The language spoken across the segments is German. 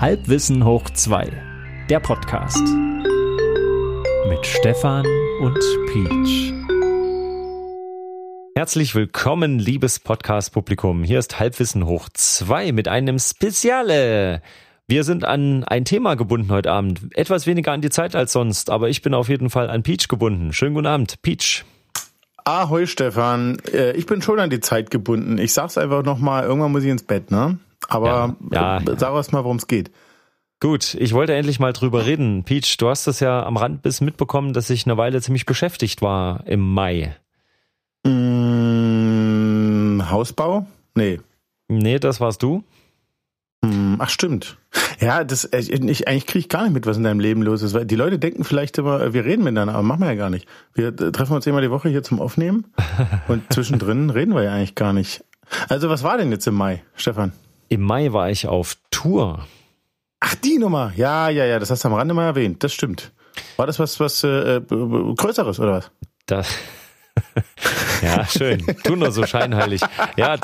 Halbwissen hoch 2, der Podcast. Mit Stefan und Peach. Herzlich willkommen, liebes Podcast-Publikum. Hier ist Halbwissen hoch 2 mit einem Speziale. Wir sind an ein Thema gebunden heute Abend. Etwas weniger an die Zeit als sonst, aber ich bin auf jeden Fall an Peach gebunden. Schönen guten Abend, Peach. Ahoi Stefan, äh, ich bin schon an die Zeit gebunden. Ich sag's einfach nochmal, irgendwann muss ich ins Bett, ne? Aber ja, ja. sag erst mal, worum es geht. Gut, ich wollte endlich mal drüber reden. Peach, du hast es ja am Rand bis mitbekommen, dass ich eine Weile ziemlich beschäftigt war im Mai. Mmh, Hausbau? Nee. Nee, das warst du. Hm, ach stimmt. Ja, das äh, ich, eigentlich kriege ich gar nicht mit, was in deinem Leben los ist. Weil die Leute denken vielleicht immer, äh, wir reden miteinander, aber machen wir ja gar nicht. Wir äh, treffen uns immer die Woche hier zum Aufnehmen und zwischendrin reden wir ja eigentlich gar nicht. Also was war denn jetzt im Mai, Stefan? Im Mai war ich auf Tour. Ach, die Nummer. Ja, ja, ja, das hast du am Rande mal erwähnt. Das stimmt. War das was, was äh, Größeres oder was? Das, ja, schön. Tu nur so scheinheilig. Ja,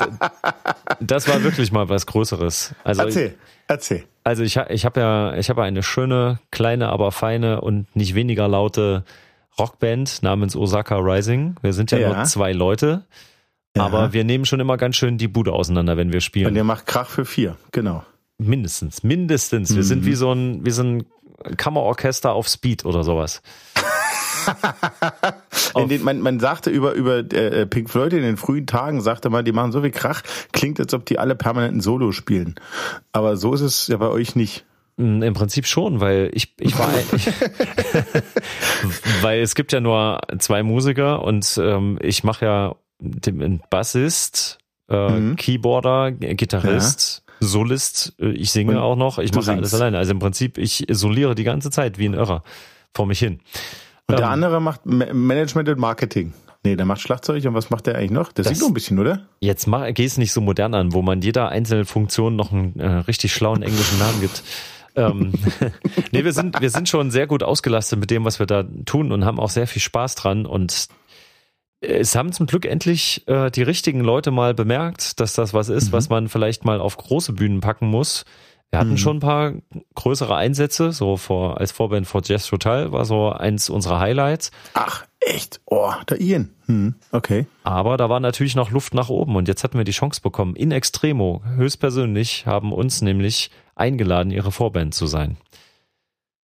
das war wirklich mal was Größeres. Also, erzähl, erzähl. Also ich, ich habe ja, ich habe eine schöne, kleine, aber feine und nicht weniger laute Rockband namens Osaka Rising. Wir sind ja, ja. nur zwei Leute. Ja. Aber wir nehmen schon immer ganz schön die Bude auseinander, wenn wir spielen. Und ihr macht Krach für vier, genau. Mindestens, mindestens. Wir mhm. sind wie so ein, wie so ein Kammerorchester auf Speed oder sowas. den, man, man sagte über, über äh, Pink Floyd in den frühen Tagen, sagte man, die machen so viel Krach, klingt, als ob die alle permanenten Solo spielen. Aber so ist es ja bei euch nicht. Mm, Im Prinzip schon, weil ich, ich war, ich, weil es gibt ja nur zwei Musiker und ähm, ich mache ja den Bassist, äh, mhm. Keyboarder, Gitarrist, ja. Solist, äh, ich singe und auch noch, ich mache alles alleine. Also im Prinzip, ich isoliere die ganze Zeit wie ein Irrer vor mich hin. Und ähm, der andere macht Management und Marketing. Nee, der macht Schlagzeug und was macht der eigentlich noch? Der singt noch ein bisschen, oder? Jetzt geh es nicht so modern an, wo man jeder einzelnen Funktion noch einen äh, richtig schlauen englischen Namen gibt. ähm, nee, wir sind, wir sind schon sehr gut ausgelastet mit dem, was wir da tun und haben auch sehr viel Spaß dran und es haben zum Glück endlich äh, die richtigen Leute mal bemerkt, dass das was ist, mhm. was man vielleicht mal auf große Bühnen packen muss. Wir hatten mhm. schon ein paar größere Einsätze, so vor, als Vorband vor Jazz Total war so eins unserer Highlights. Ach, echt? Oh, der Ian. Hm, okay. Aber da war natürlich noch Luft nach oben und jetzt hatten wir die Chance bekommen. In Extremo, höchstpersönlich, haben uns nämlich eingeladen, ihre Vorband zu sein.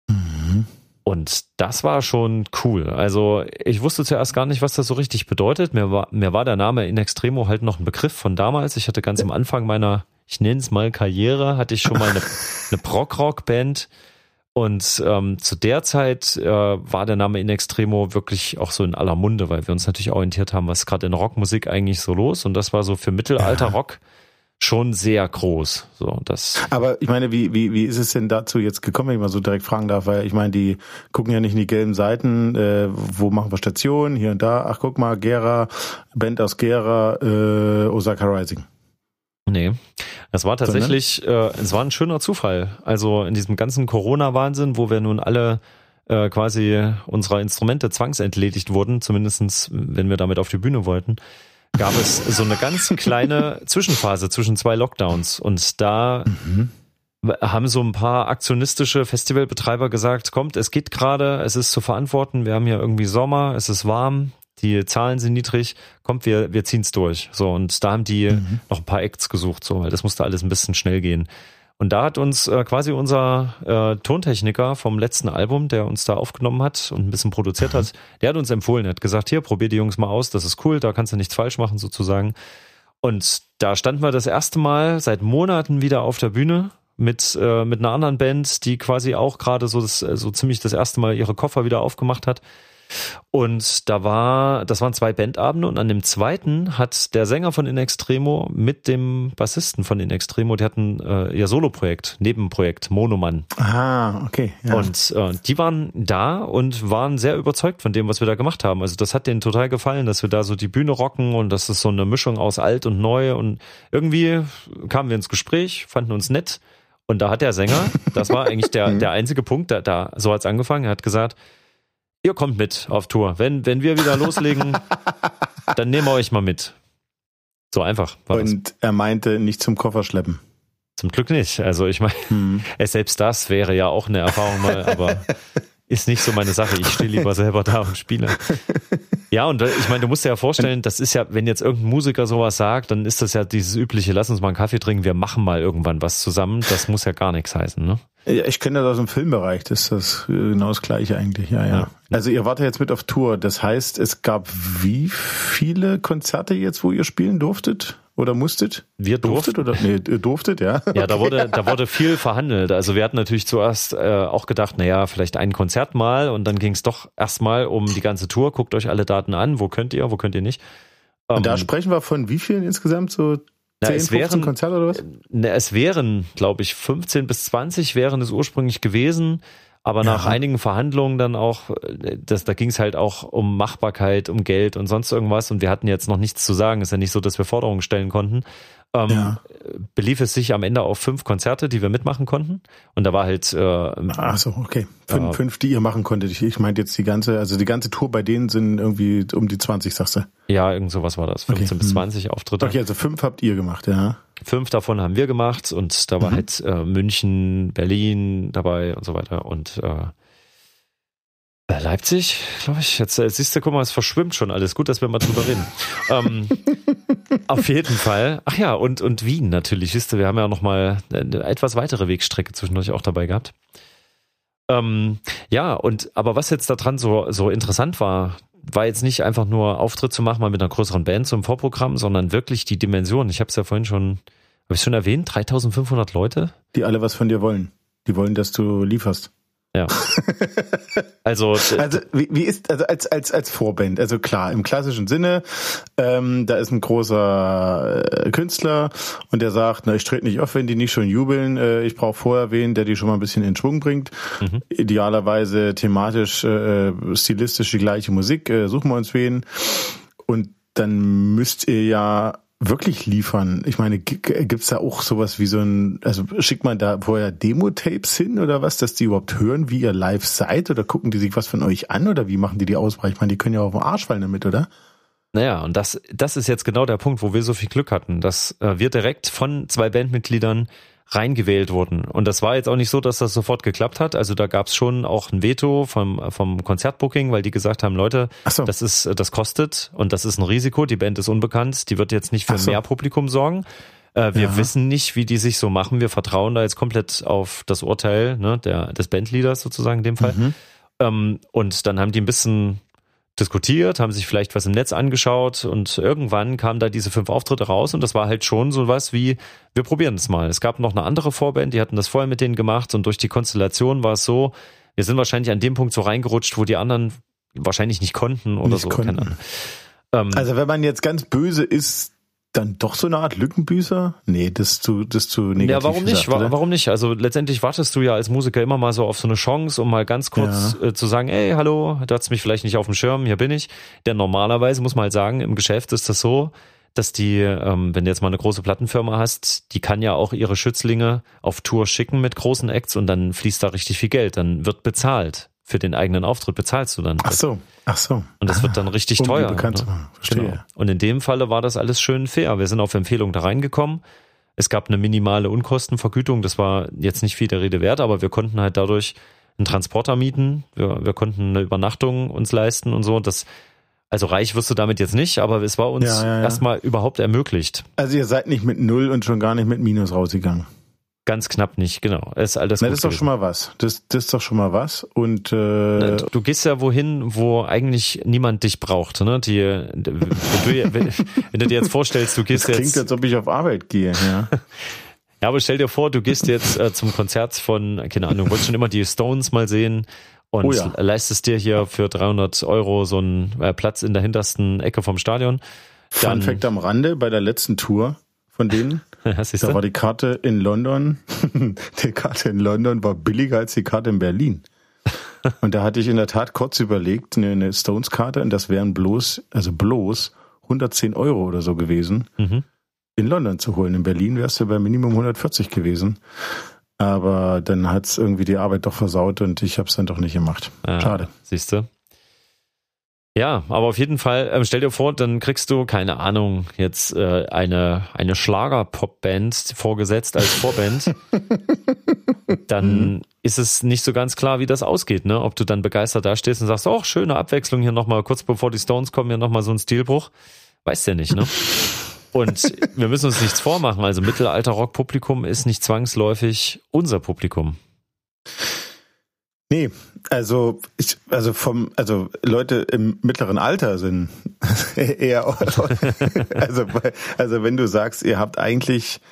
Mhm. Und das war schon cool. Also ich wusste zuerst gar nicht, was das so richtig bedeutet. Mir war, mir war der Name In Extremo halt noch ein Begriff von damals. Ich hatte ganz am Anfang meiner ich nenne es mal Karriere, hatte ich schon mal eine, eine Prog-Rock-Band. Und ähm, zu der Zeit äh, war der Name In Extremo wirklich auch so in aller Munde, weil wir uns natürlich orientiert haben, was gerade in Rockmusik eigentlich so los. Und das war so für Mittelalter-Rock schon sehr groß. So, das. Aber ich meine, wie, wie, wie ist es denn dazu jetzt gekommen, wenn ich mal so direkt fragen darf? Weil ich meine, die gucken ja nicht in die gelben Seiten, äh, wo machen wir Stationen, hier und da. Ach, guck mal, Gera, Band aus Gera, äh, Osaka Rising. Nee, es war tatsächlich, äh, es war ein schöner Zufall. Also in diesem ganzen Corona-Wahnsinn, wo wir nun alle äh, quasi unserer Instrumente zwangsentledigt wurden, zumindestens wenn wir damit auf die Bühne wollten, gab es so eine ganz kleine Zwischenphase zwischen zwei Lockdowns. Und da mhm. haben so ein paar aktionistische Festivalbetreiber gesagt, kommt, es geht gerade, es ist zu verantworten, wir haben ja irgendwie Sommer, es ist warm, die Zahlen sind niedrig, kommt, wir, wir ziehen's durch. So, und da haben die mhm. noch ein paar Acts gesucht, so, weil das musste alles ein bisschen schnell gehen. Und da hat uns äh, quasi unser äh, Tontechniker vom letzten Album, der uns da aufgenommen hat und ein bisschen produziert mhm. hat, der hat uns empfohlen, hat gesagt, hier, probier die Jungs mal aus, das ist cool, da kannst du nichts falsch machen sozusagen. Und da standen wir das erste Mal seit Monaten wieder auf der Bühne mit, äh, mit einer anderen Band, die quasi auch gerade so, das, so ziemlich das erste Mal ihre Koffer wieder aufgemacht hat. Und da war, das waren zwei Bandabende und an dem zweiten hat der Sänger von In Extremo mit dem Bassisten von In Extremo, die hatten äh, ihr Soloprojekt, Nebenprojekt, Monoman. Ah, okay. Ja. Und äh, die waren da und waren sehr überzeugt von dem, was wir da gemacht haben. Also das hat denen total gefallen, dass wir da so die Bühne rocken und das ist so eine Mischung aus alt und neu und irgendwie kamen wir ins Gespräch, fanden uns nett. Und da hat der Sänger, das war eigentlich der, der einzige Punkt, da, da so hat's angefangen, er hat gesagt, Ihr kommt mit auf Tour. Wenn, wenn wir wieder loslegen, dann nehmen wir euch mal mit. So einfach. Und das. er meinte nicht zum Koffer schleppen. Zum Glück nicht. Also ich meine, hm. selbst das wäre ja auch eine Erfahrung mal, aber ist nicht so meine Sache. Ich stehe lieber selber da und spiele. Ja, und ich meine, du musst dir ja vorstellen, das ist ja, wenn jetzt irgendein Musiker sowas sagt, dann ist das ja dieses übliche, lass uns mal einen Kaffee trinken, wir machen mal irgendwann was zusammen. Das muss ja gar nichts heißen, ne? Ich kenne das aus dem Filmbereich, das ist das genau das gleiche eigentlich, ja, ja, ja. Also ihr wart ja jetzt mit auf Tour, das heißt, es gab wie viele Konzerte jetzt, wo ihr spielen durftet? Oder musstet? Wir. Durftet oder? Nee, durftet, ja. Ja, da wurde, da wurde viel verhandelt. Also wir hatten natürlich zuerst äh, auch gedacht, naja, vielleicht ein Konzert mal und dann ging es doch erstmal um die ganze Tour. Guckt euch alle Daten an, wo könnt ihr, wo könnt ihr nicht. Ähm, und da sprechen wir von wie vielen insgesamt? So 10, na, es 15 wären, Konzerte oder was? Na, es wären, glaube ich, 15 bis 20 wären es ursprünglich gewesen. Aber nach ja. einigen Verhandlungen dann auch, das, da ging es halt auch um Machbarkeit, um Geld und sonst irgendwas. Und wir hatten jetzt noch nichts zu sagen. Ist ja nicht so, dass wir Forderungen stellen konnten. Ähm, ja. Belief es sich am Ende auf fünf Konzerte, die wir mitmachen konnten. Und da war halt. Äh, Ach so, okay. Fünf, äh, fünf, die ihr machen konntet. Ich, ich meinte jetzt die ganze, also die ganze Tour bei denen sind irgendwie um die 20, sagst du? Ja, irgend sowas war das. 15 okay. bis 20 hm. Auftritte. Okay, also fünf habt ihr gemacht, ja. Fünf davon haben wir gemacht und da war mhm. halt äh, München, Berlin dabei und so weiter. Und äh, Leipzig, glaube ich. Jetzt äh, siehst du, guck mal, es verschwimmt schon alles. Gut, dass wir mal drüber reden. ähm, auf jeden Fall. Ach ja, und, und Wien natürlich. Siehst du, wir haben ja noch mal eine etwas weitere Wegstrecke zwischendurch auch dabei gehabt. Ähm, ja, und aber was jetzt daran so, so interessant war, war jetzt nicht einfach nur Auftritt zu machen, mal mit einer größeren Band zum Vorprogramm, sondern wirklich die Dimension. Ich habe es ja vorhin schon, habe ich schon erwähnt, 3500 Leute. Die alle was von dir wollen. Die wollen, dass du lieferst. Ja. Also, also wie, wie ist also als als als Vorband? Also klar im klassischen Sinne, ähm, da ist ein großer äh, Künstler und der sagt, na ich trete nicht auf, wenn die nicht schon jubeln. Äh, ich brauche vorher wen, der die schon mal ein bisschen in Schwung bringt. Mhm. Idealerweise thematisch, äh, stilistisch die gleiche Musik. Äh, suchen wir uns wen und dann müsst ihr ja wirklich liefern? Ich meine, gibt's da auch sowas wie so ein, also schickt man da vorher Demo-Tapes hin oder was, dass die überhaupt hören, wie ihr live seid oder gucken die sich was von euch an oder wie machen die die Auswahl? Ich meine, die können ja auf den Arsch fallen damit, oder? Naja, und das, das ist jetzt genau der Punkt, wo wir so viel Glück hatten, dass äh, wir direkt von zwei Bandmitgliedern reingewählt wurden. Und das war jetzt auch nicht so, dass das sofort geklappt hat. Also da gab es schon auch ein Veto vom, vom Konzertbooking, weil die gesagt haben, Leute, so. das ist, das kostet und das ist ein Risiko. Die Band ist unbekannt, die wird jetzt nicht für so. mehr Publikum sorgen. Äh, wir ja. wissen nicht, wie die sich so machen. Wir vertrauen da jetzt komplett auf das Urteil ne, der, des Bandleaders sozusagen in dem Fall. Mhm. Ähm, und dann haben die ein bisschen diskutiert, haben sich vielleicht was im Netz angeschaut und irgendwann kamen da diese fünf Auftritte raus und das war halt schon so was wie, wir probieren es mal. Es gab noch eine andere Vorband, die hatten das vorher mit denen gemacht und durch die Konstellation war es so, wir sind wahrscheinlich an dem Punkt so reingerutscht, wo die anderen wahrscheinlich nicht konnten oder nicht so. Konnten. Ähm, also wenn man jetzt ganz böse ist, dann doch so eine Art Lückenbüßer? Nee, das zu, das zu negativ. Ja, warum nicht? Gesagt, warum nicht? Also letztendlich wartest du ja als Musiker immer mal so auf so eine Chance, um mal ganz kurz ja. äh, zu sagen, ey, hallo, du hast mich vielleicht nicht auf dem Schirm, hier bin ich. Denn normalerweise muss man halt sagen, im Geschäft ist das so, dass die, ähm, wenn du jetzt mal eine große Plattenfirma hast, die kann ja auch ihre Schützlinge auf Tour schicken mit großen Acts und dann fließt da richtig viel Geld, dann wird bezahlt für den eigenen Auftritt bezahlst du dann. Ach so, ach so. Und das wird dann richtig um teuer. Bekannt. Ne? Verstehe. Genau. Und in dem Falle war das alles schön fair. Wir sind auf Empfehlung da reingekommen. Es gab eine minimale Unkostenvergütung. Das war jetzt nicht viel der Rede wert, aber wir konnten halt dadurch einen Transporter mieten. Wir, wir konnten eine Übernachtung uns leisten und so. Das, also reich wirst du damit jetzt nicht, aber es war uns ja, ja, ja. erstmal überhaupt ermöglicht. Also ihr seid nicht mit Null und schon gar nicht mit Minus rausgegangen. Ganz knapp nicht, genau. Ist alles Na, das ist doch schon mal was. Das, das ist doch schon mal was. Und äh, du gehst ja wohin, wo eigentlich niemand dich braucht. Ne? Die, wenn, du, wenn, wenn du dir jetzt vorstellst, du gehst das klingt, jetzt. als ob ich auf Arbeit gehe. Ja. ja, aber stell dir vor, du gehst jetzt äh, zum Konzert von, keine Ahnung, wolltest schon immer die Stones mal sehen und oh ja. leistest dir hier für 300 Euro so einen äh, Platz in der hintersten Ecke vom Stadion. Dann, Fun Fact am Rande bei der letzten Tour von denen. da war die Karte in London, die Karte in London war billiger als die Karte in Berlin. Und da hatte ich in der Tat kurz überlegt, eine Stones-Karte, und das wären bloß, also bloß 110 Euro oder so gewesen, mhm. in London zu holen. In Berlin wärst du bei Minimum 140 gewesen. Aber dann hat's irgendwie die Arbeit doch versaut und ich habe es dann doch nicht gemacht. Ah, Schade. Siehst du? Ja, aber auf jeden Fall, ähm, stell dir vor, dann kriegst du, keine Ahnung, jetzt äh, eine, eine Schlager-Pop-Band vorgesetzt als Vorband. dann mhm. ist es nicht so ganz klar, wie das ausgeht, ne? Ob du dann begeistert da stehst und sagst, oh, schöne Abwechslung hier nochmal, kurz bevor die Stones kommen, hier nochmal so ein Stilbruch. Weißt ja nicht, ne? Und wir müssen uns nichts vormachen. Also Mittelalter-Rock-Publikum ist nicht zwangsläufig unser Publikum. Nee, also ich, also vom, also Leute im mittleren Alter sind eher, also, also wenn du sagst, ihr habt eigentlich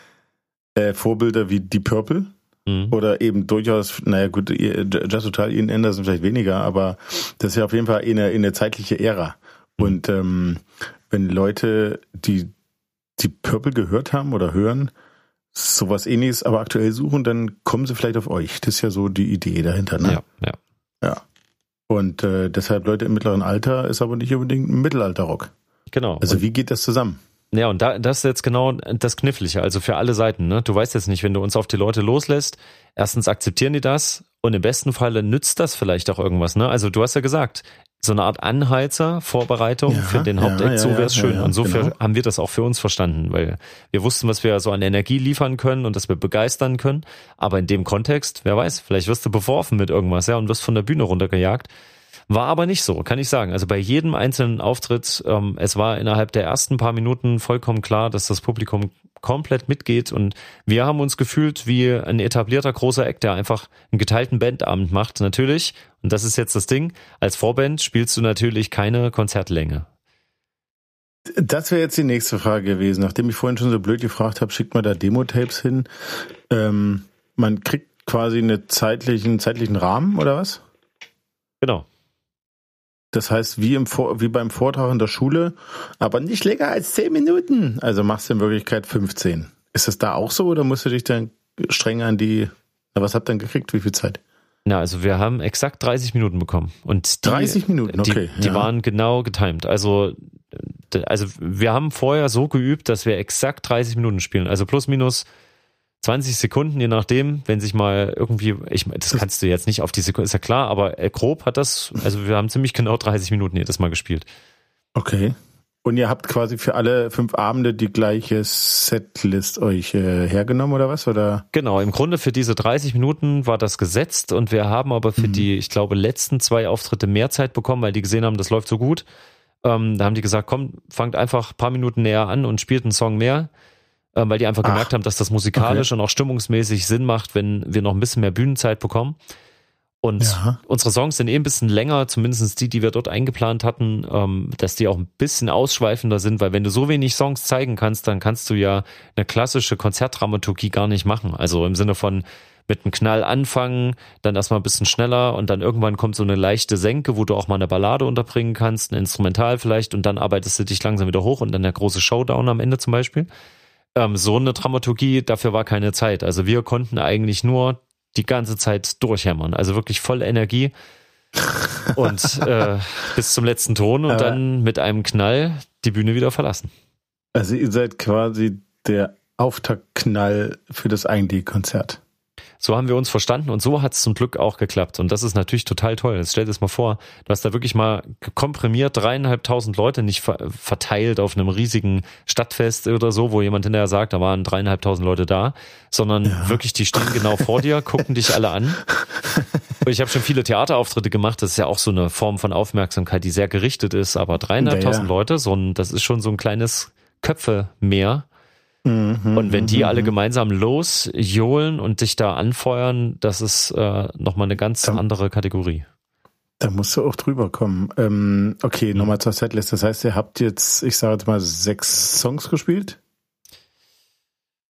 äh, Vorbilder wie die Purple mhm. oder eben durchaus, naja gut, Just Total, Ian Anderson vielleicht weniger, aber das ist ja auf jeden Fall eine, eine zeitliche Ära. Mhm. Und ähm, wenn Leute, die die Purple gehört haben oder hören, sowas ähnliches, aber aktuell suchen, dann kommen sie vielleicht auf euch. Das ist ja so die Idee dahinter, ne? Ja, ja. Ja. Und äh, deshalb Leute im mittleren Alter ist aber nicht unbedingt ein Mittelalterrock. Genau. Also und wie geht das zusammen? Ja, und da, das ist jetzt genau das Knifflige, also für alle Seiten. Ne? Du weißt jetzt nicht, wenn du uns auf die Leute loslässt, erstens akzeptieren die das und im besten Falle nützt das vielleicht auch irgendwas. Ne? Also du hast ja gesagt, so eine Art Anheizer, Vorbereitung ja, für den Haupteck, ja, so wäre es schön. Ja, und so genau. haben wir das auch für uns verstanden, weil wir wussten, was wir so an Energie liefern können und dass wir begeistern können. Aber in dem Kontext, wer weiß, vielleicht wirst du beworfen mit irgendwas, ja, und wirst von der Bühne runtergejagt. War aber nicht so, kann ich sagen. Also bei jedem einzelnen Auftritt, ähm, es war innerhalb der ersten paar Minuten vollkommen klar, dass das Publikum komplett mitgeht und wir haben uns gefühlt wie ein etablierter großer Act, der einfach einen geteilten Bandabend macht. Natürlich, und das ist jetzt das Ding, als Vorband spielst du natürlich keine Konzertlänge. Das wäre jetzt die nächste Frage gewesen. Nachdem ich vorhin schon so blöd gefragt habe, schickt man da Demo-Tapes hin. Ähm, man kriegt quasi einen zeitlichen, zeitlichen Rahmen oder was? Genau. Das heißt, wie, im wie beim Vortrag in der Schule, aber nicht länger als zehn Minuten. Also machst du in Wirklichkeit 15. Ist das da auch so oder musst du dich dann streng an die, na, was habt ihr dann gekriegt? Wie viel Zeit? Na, also wir haben exakt 30 Minuten bekommen. Und die, 30 Minuten, okay. Die, die ja. waren genau getimed. Also, also wir haben vorher so geübt, dass wir exakt 30 Minuten spielen. Also plus minus 20 Sekunden, je nachdem, wenn sich mal irgendwie, ich das kannst du jetzt nicht auf die Sekunde, ist ja klar, aber äh, grob hat das, also wir haben ziemlich genau 30 Minuten jedes Mal gespielt. Okay. Und ihr habt quasi für alle fünf Abende die gleiche Setlist euch äh, hergenommen oder was? Oder? Genau, im Grunde für diese 30 Minuten war das gesetzt und wir haben aber für mhm. die, ich glaube, letzten zwei Auftritte mehr Zeit bekommen, weil die gesehen haben, das läuft so gut. Ähm, da haben die gesagt, komm, fangt einfach paar Minuten näher an und spielt einen Song mehr weil die einfach Ach, gemerkt haben, dass das musikalisch okay. und auch stimmungsmäßig Sinn macht, wenn wir noch ein bisschen mehr Bühnenzeit bekommen. Und ja. unsere Songs sind eh ein bisschen länger, zumindest die, die wir dort eingeplant hatten, ähm, dass die auch ein bisschen ausschweifender sind, weil wenn du so wenig Songs zeigen kannst, dann kannst du ja eine klassische Konzertdramaturgie gar nicht machen. Also im Sinne von mit einem Knall anfangen, dann erstmal ein bisschen schneller und dann irgendwann kommt so eine leichte Senke, wo du auch mal eine Ballade unterbringen kannst, ein Instrumental vielleicht und dann arbeitest du dich langsam wieder hoch und dann der große Showdown am Ende zum Beispiel ähm, so eine Dramaturgie, dafür war keine Zeit. Also wir konnten eigentlich nur die ganze Zeit durchhämmern. Also wirklich voll Energie und äh, bis zum letzten Ton und Aber dann mit einem Knall die Bühne wieder verlassen. Also ihr seid quasi der Auftaktknall für das eigentliche Konzert. So haben wir uns verstanden und so hat es zum Glück auch geklappt. Und das ist natürlich total toll. Jetzt stell dir das mal vor, du hast da wirklich mal komprimiert dreieinhalbtausend Leute nicht verteilt auf einem riesigen Stadtfest oder so, wo jemand hinterher sagt, da waren dreieinhalbtausend Leute da, sondern ja. wirklich, die stehen genau vor dir, gucken dich alle an. Und ich habe schon viele Theaterauftritte gemacht. Das ist ja auch so eine Form von Aufmerksamkeit, die sehr gerichtet ist. Aber dreieinhalbtausend ja, ja. Leute, so ein, das ist schon so ein kleines Köpfe mehr Mhm, und wenn die alle mhm. gemeinsam losjohlen und dich da anfeuern, das ist äh, nochmal eine ganz da, andere Kategorie. Da musst du auch drüber kommen. Ähm, okay, nochmal zur Setlist. Das heißt, ihr habt jetzt, ich sage jetzt mal, sechs Songs gespielt?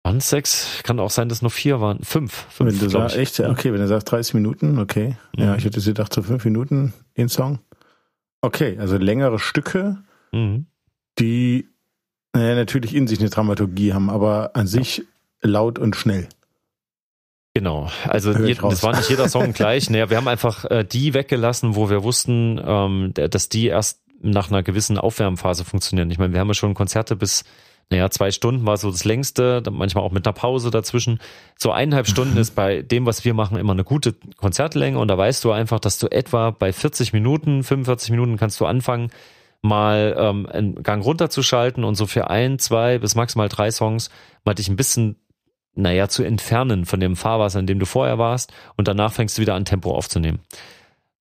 Waren es sechs? Kann auch sein, dass nur vier waren. Fünf. fünf wenn du sagst, echt, okay, wenn du sagst 30 Minuten, okay. Mhm. Ja, ich hätte gedacht, so fünf Minuten in Song. Okay, also längere Stücke, mhm. die naja, natürlich in sich eine Dramaturgie haben, aber an sich laut und schnell. Genau, also je, das war nicht jeder Song gleich. Naja, wir haben einfach äh, die weggelassen, wo wir wussten, ähm, dass die erst nach einer gewissen Aufwärmphase funktionieren. Ich meine, wir haben ja schon Konzerte bis naja, zwei Stunden war so das längste, manchmal auch mit einer Pause dazwischen. So eineinhalb Stunden ist bei dem, was wir machen, immer eine gute Konzertlänge und da weißt du einfach, dass du etwa bei 40 Minuten, 45 Minuten kannst du anfangen, mal ähm, einen Gang runterzuschalten und so für ein, zwei bis maximal drei Songs mal dich ein bisschen, naja, zu entfernen von dem Fahrwasser, in dem du vorher warst und danach fängst du wieder an Tempo aufzunehmen.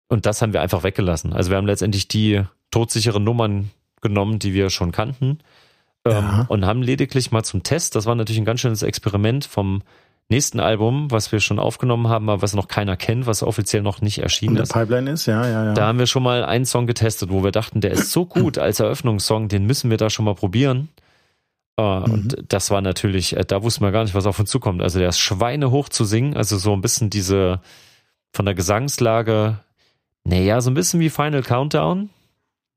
Und das haben wir einfach weggelassen. Also wir haben letztendlich die todsicheren Nummern genommen, die wir schon kannten ähm, ja. und haben lediglich mal zum Test, das war natürlich ein ganz schönes Experiment vom nächsten Album, was wir schon aufgenommen haben, aber was noch keiner kennt, was offiziell noch nicht erschienen ist. Pipeline ist, ja, ja, ja. Da haben wir schon mal einen Song getestet, wo wir dachten, der ist so gut als Eröffnungssong, den müssen wir da schon mal probieren. Äh, mhm. Und das war natürlich, äh, da wussten wir gar nicht, was auf uns zukommt. Also der ist schweinehoch zu singen, also so ein bisschen diese von der Gesangslage, naja, so ein bisschen wie Final Countdown.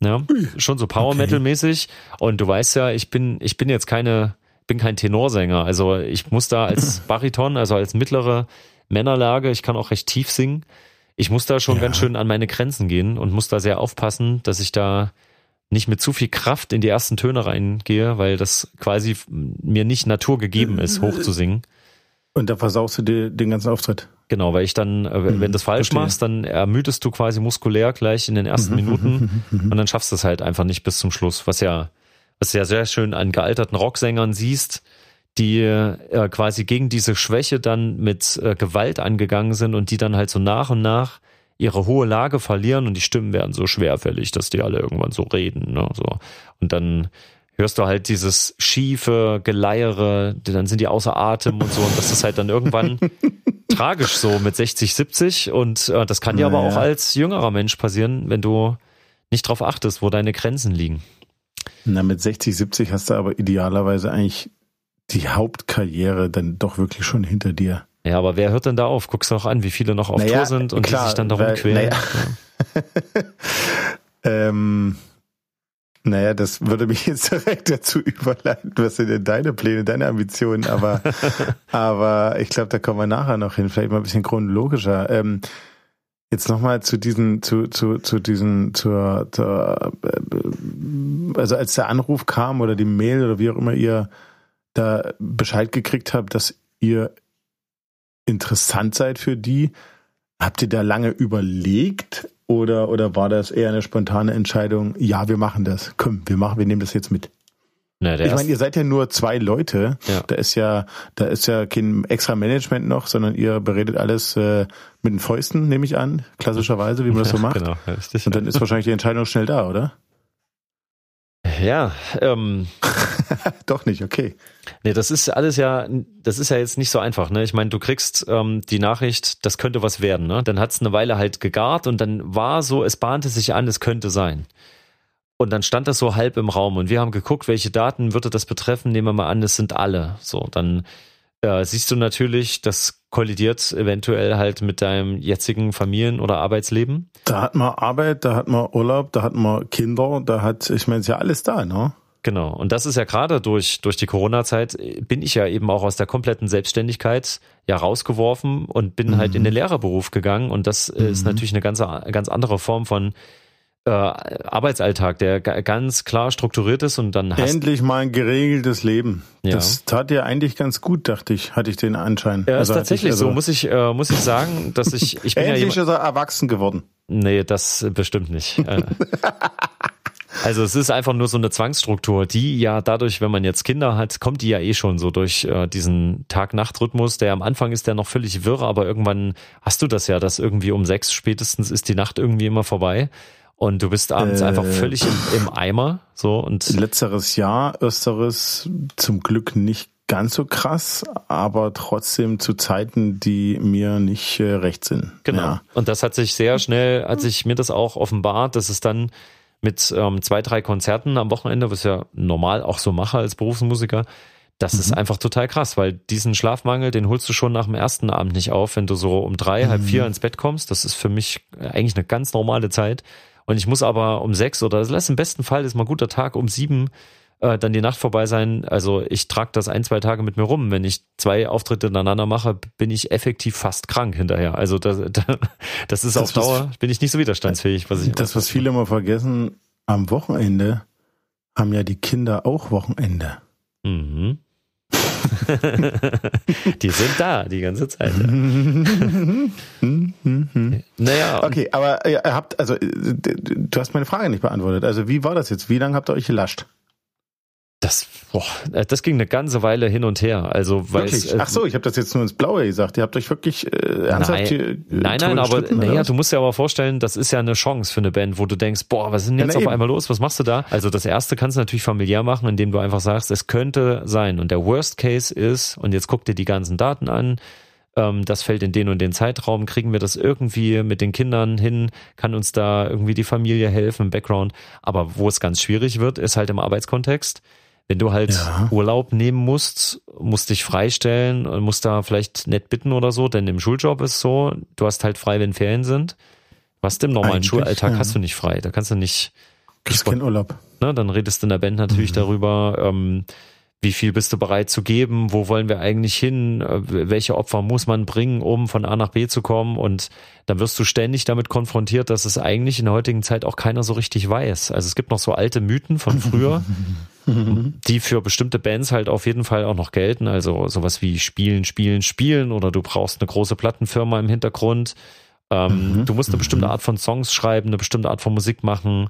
Ja, schon so Power Metal mäßig. Und du weißt ja, ich bin, ich bin jetzt keine, bin kein Tenorsänger. Also ich muss da als Bariton, also als mittlere Männerlage, ich kann auch recht tief singen. Ich muss da schon ja. ganz schön an meine Grenzen gehen und muss da sehr aufpassen, dass ich da nicht mit zu viel Kraft in die ersten Töne reingehe, weil das quasi mir nicht naturgegeben ist, hoch zu singen. Und da versaust du dir den ganzen Auftritt. Genau, weil ich dann, äh, wenn mhm, du das falsch verstehe. machst, dann ermüdest du quasi muskulär gleich in den ersten mhm, Minuten mhm, und dann schaffst du es halt einfach nicht bis zum Schluss, was ja, was ja sehr schön an gealterten Rocksängern siehst, die äh, quasi gegen diese Schwäche dann mit äh, Gewalt angegangen sind und die dann halt so nach und nach ihre hohe Lage verlieren und die Stimmen werden so schwerfällig, dass die alle irgendwann so reden, ne, so. Und dann hörst du halt dieses schiefe Geleiere, dann sind die außer Atem und so und das ist halt dann irgendwann tragisch so mit 60, 70 und äh, das kann dir naja. aber auch als jüngerer Mensch passieren, wenn du nicht drauf achtest, wo deine Grenzen liegen. Na, mit 60, 70 hast du aber idealerweise eigentlich die Hauptkarriere dann doch wirklich schon hinter dir. Ja, aber wer hört denn da auf? Guckst du auch an, wie viele noch auf naja, Tour sind und klar, die sich dann darum weil, quälen. Naja. Ja. ähm, naja, das würde mich jetzt direkt dazu überleiten. Was sind denn deine Pläne, deine Ambitionen? Aber, aber ich glaube, da kommen wir nachher noch hin. Vielleicht mal ein bisschen chronologischer. Ähm, jetzt nochmal zu diesen, zu, zu, zu diesen, zur, zur, äh, also als der Anruf kam oder die Mail oder wie auch immer ihr da Bescheid gekriegt habt, dass ihr interessant seid für die, habt ihr da lange überlegt? Oder, oder war das eher eine spontane Entscheidung? Ja, wir machen das. Komm, wir machen, wir nehmen das jetzt mit. Na, ich meine, ihr seid ja nur zwei Leute. Ja. Da ist ja, da ist ja kein extra Management noch, sondern ihr beredet alles äh, mit den Fäusten, nehme ich an, klassischerweise, wie man das so macht. Genau, richtig. Und dann ist wahrscheinlich die Entscheidung schnell da, oder? Ja, ähm. Doch nicht, okay. Nee, das ist alles ja, das ist ja jetzt nicht so einfach, ne? Ich meine, du kriegst ähm, die Nachricht, das könnte was werden, ne? Dann hat's eine Weile halt gegart und dann war so, es bahnte sich an, es könnte sein. Und dann stand das so halb im Raum und wir haben geguckt, welche Daten würde das betreffen. Nehmen wir mal an, es sind alle. So, dann äh, siehst du natürlich, das kollidiert eventuell halt mit deinem jetzigen Familien- oder Arbeitsleben. Da hat man Arbeit, da hat man Urlaub, da hat man Kinder, da hat, ich meine, ist ja alles da, ne? Genau. Und das ist ja gerade durch, durch die Corona-Zeit bin ich ja eben auch aus der kompletten Selbstständigkeit ja rausgeworfen und bin mhm. halt in den Lehrerberuf gegangen. Und das mhm. ist natürlich eine ganz, ganz andere Form von äh, Arbeitsalltag, der ganz klar strukturiert ist und dann hast endlich mal ein geregeltes Leben. Ja. Das tat dir eigentlich ganz gut, dachte ich, hatte ich den Anschein. Ja, also ist tatsächlich ich, also so, muss ich äh, muss ich sagen, dass ich ich bin endlich ja ist er erwachsen geworden. Nee, das bestimmt nicht. Äh, also es ist einfach nur so eine Zwangsstruktur, die ja dadurch, wenn man jetzt Kinder hat, kommt die ja eh schon so durch äh, diesen Tag-Nacht-Rhythmus, der am Anfang ist der noch völlig wirr, aber irgendwann hast du das ja, dass irgendwie um sechs spätestens ist die Nacht irgendwie immer vorbei und du bist abends äh, einfach völlig im, im, Eimer. So und letzteres Jahr, ersteres zum Glück nicht ganz so krass, aber trotzdem zu Zeiten, die mir nicht äh, recht sind. Genau. Ja. Und das hat sich sehr schnell, hat sich mir das auch offenbart, dass es dann mit ähm, zwei, drei Konzerten am Wochenende, was ich ja normal auch so mache als Berufsmusiker, das mhm. ist einfach total krass, weil diesen Schlafmangel, den holst du schon nach dem ersten Abend nicht auf, wenn du so um drei, mhm. halb vier ins Bett kommst. Das ist für mich eigentlich eine ganz normale Zeit. Und ich muss aber um sechs oder lass im besten Fall ist mal guter Tag um sieben äh, dann die Nacht vorbei sein. Also ich trage das ein, zwei Tage mit mir rum. Wenn ich zwei Auftritte ineinander mache, bin ich effektiv fast krank hinterher. Also das, das ist das, auf Dauer, was, bin ich nicht so widerstandsfähig. Was ich das, was viele immer vergessen, am Wochenende haben ja die Kinder auch Wochenende. Mhm. die sind da die ganze Zeit. Ja. naja. Okay, aber ihr habt, also du hast meine Frage nicht beantwortet. Also wie war das jetzt? Wie lange habt ihr euch gelascht? Das, boah, äh, das ging eine ganze Weile hin und her. Also weil wirklich? Ach so, ich habe das jetzt nur ins Blaue gesagt. Ihr habt euch wirklich äh, ernsthaft Nein, hier, nein, nein aber naja, du musst dir aber vorstellen, das ist ja eine Chance für eine Band, wo du denkst, boah, was ist denn jetzt ja, auf eben. einmal los? Was machst du da? Also das erste kannst du natürlich familiär machen, indem du einfach sagst, es könnte sein. Und der Worst Case ist, und jetzt guck dir die ganzen Daten an, ähm, das fällt in den und den Zeitraum, kriegen wir das irgendwie mit den Kindern hin, kann uns da irgendwie die Familie helfen im Background. Aber wo es ganz schwierig wird, ist halt im Arbeitskontext wenn du halt ja. Urlaub nehmen musst, musst dich freistellen und musst da vielleicht nett bitten oder so, denn im Schuljob ist so, du hast halt frei, wenn Ferien sind. Was im normalen Eigentlich, Schulalltag ja. hast du nicht frei. Da kannst du nicht. Kriegst keinen Urlaub. Ne, dann redest du in der Band natürlich mhm. darüber, ähm, wie viel bist du bereit zu geben, wo wollen wir eigentlich hin, äh, welche Opfer muss man bringen, um von A nach B zu kommen und dann wirst du ständig damit konfrontiert, dass es eigentlich in der heutigen Zeit auch keiner so richtig weiß. Also es gibt noch so alte Mythen von früher, die für bestimmte Bands halt auf jeden Fall auch noch gelten, also sowas wie spielen, spielen, spielen oder du brauchst eine große Plattenfirma im Hintergrund. Ähm, mhm. Du musst eine bestimmte Art von Songs schreiben, eine bestimmte Art von Musik machen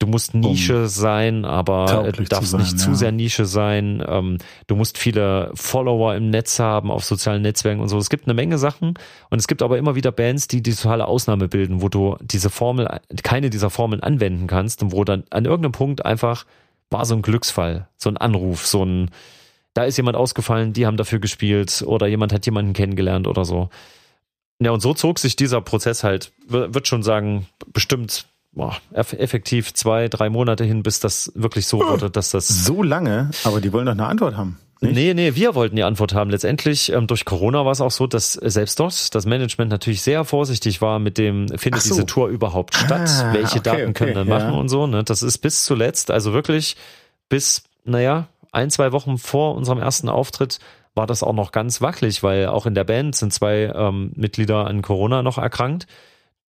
Du musst Nische um sein, aber darfst sein, nicht ja. zu sehr Nische sein. Ähm, du musst viele Follower im Netz haben, auf sozialen Netzwerken und so. Es gibt eine Menge Sachen und es gibt aber immer wieder Bands, die die totale Ausnahme bilden, wo du diese Formel, keine dieser Formeln anwenden kannst und wo dann an irgendeinem Punkt einfach war so ein Glücksfall, so ein Anruf, so ein, da ist jemand ausgefallen, die haben dafür gespielt oder jemand hat jemanden kennengelernt oder so. Ja, und so zog sich dieser Prozess halt, wird schon sagen, bestimmt boah, effektiv zwei, drei Monate hin, bis das wirklich so wurde, dass das. So lange? Aber die wollen doch eine Antwort haben. Nicht? Nee, nee, wir wollten die Antwort haben. Letztendlich, ähm, durch Corona war es auch so, dass selbst dort das Management natürlich sehr vorsichtig war mit dem, findet so. diese Tour überhaupt statt? Ah, Welche okay, Daten können dann machen ja. und so. Ne? Das ist bis zuletzt, also wirklich bis, naja, ein, zwei Wochen vor unserem ersten Auftritt war das auch noch ganz wackelig, weil auch in der Band sind zwei ähm, Mitglieder an Corona noch erkrankt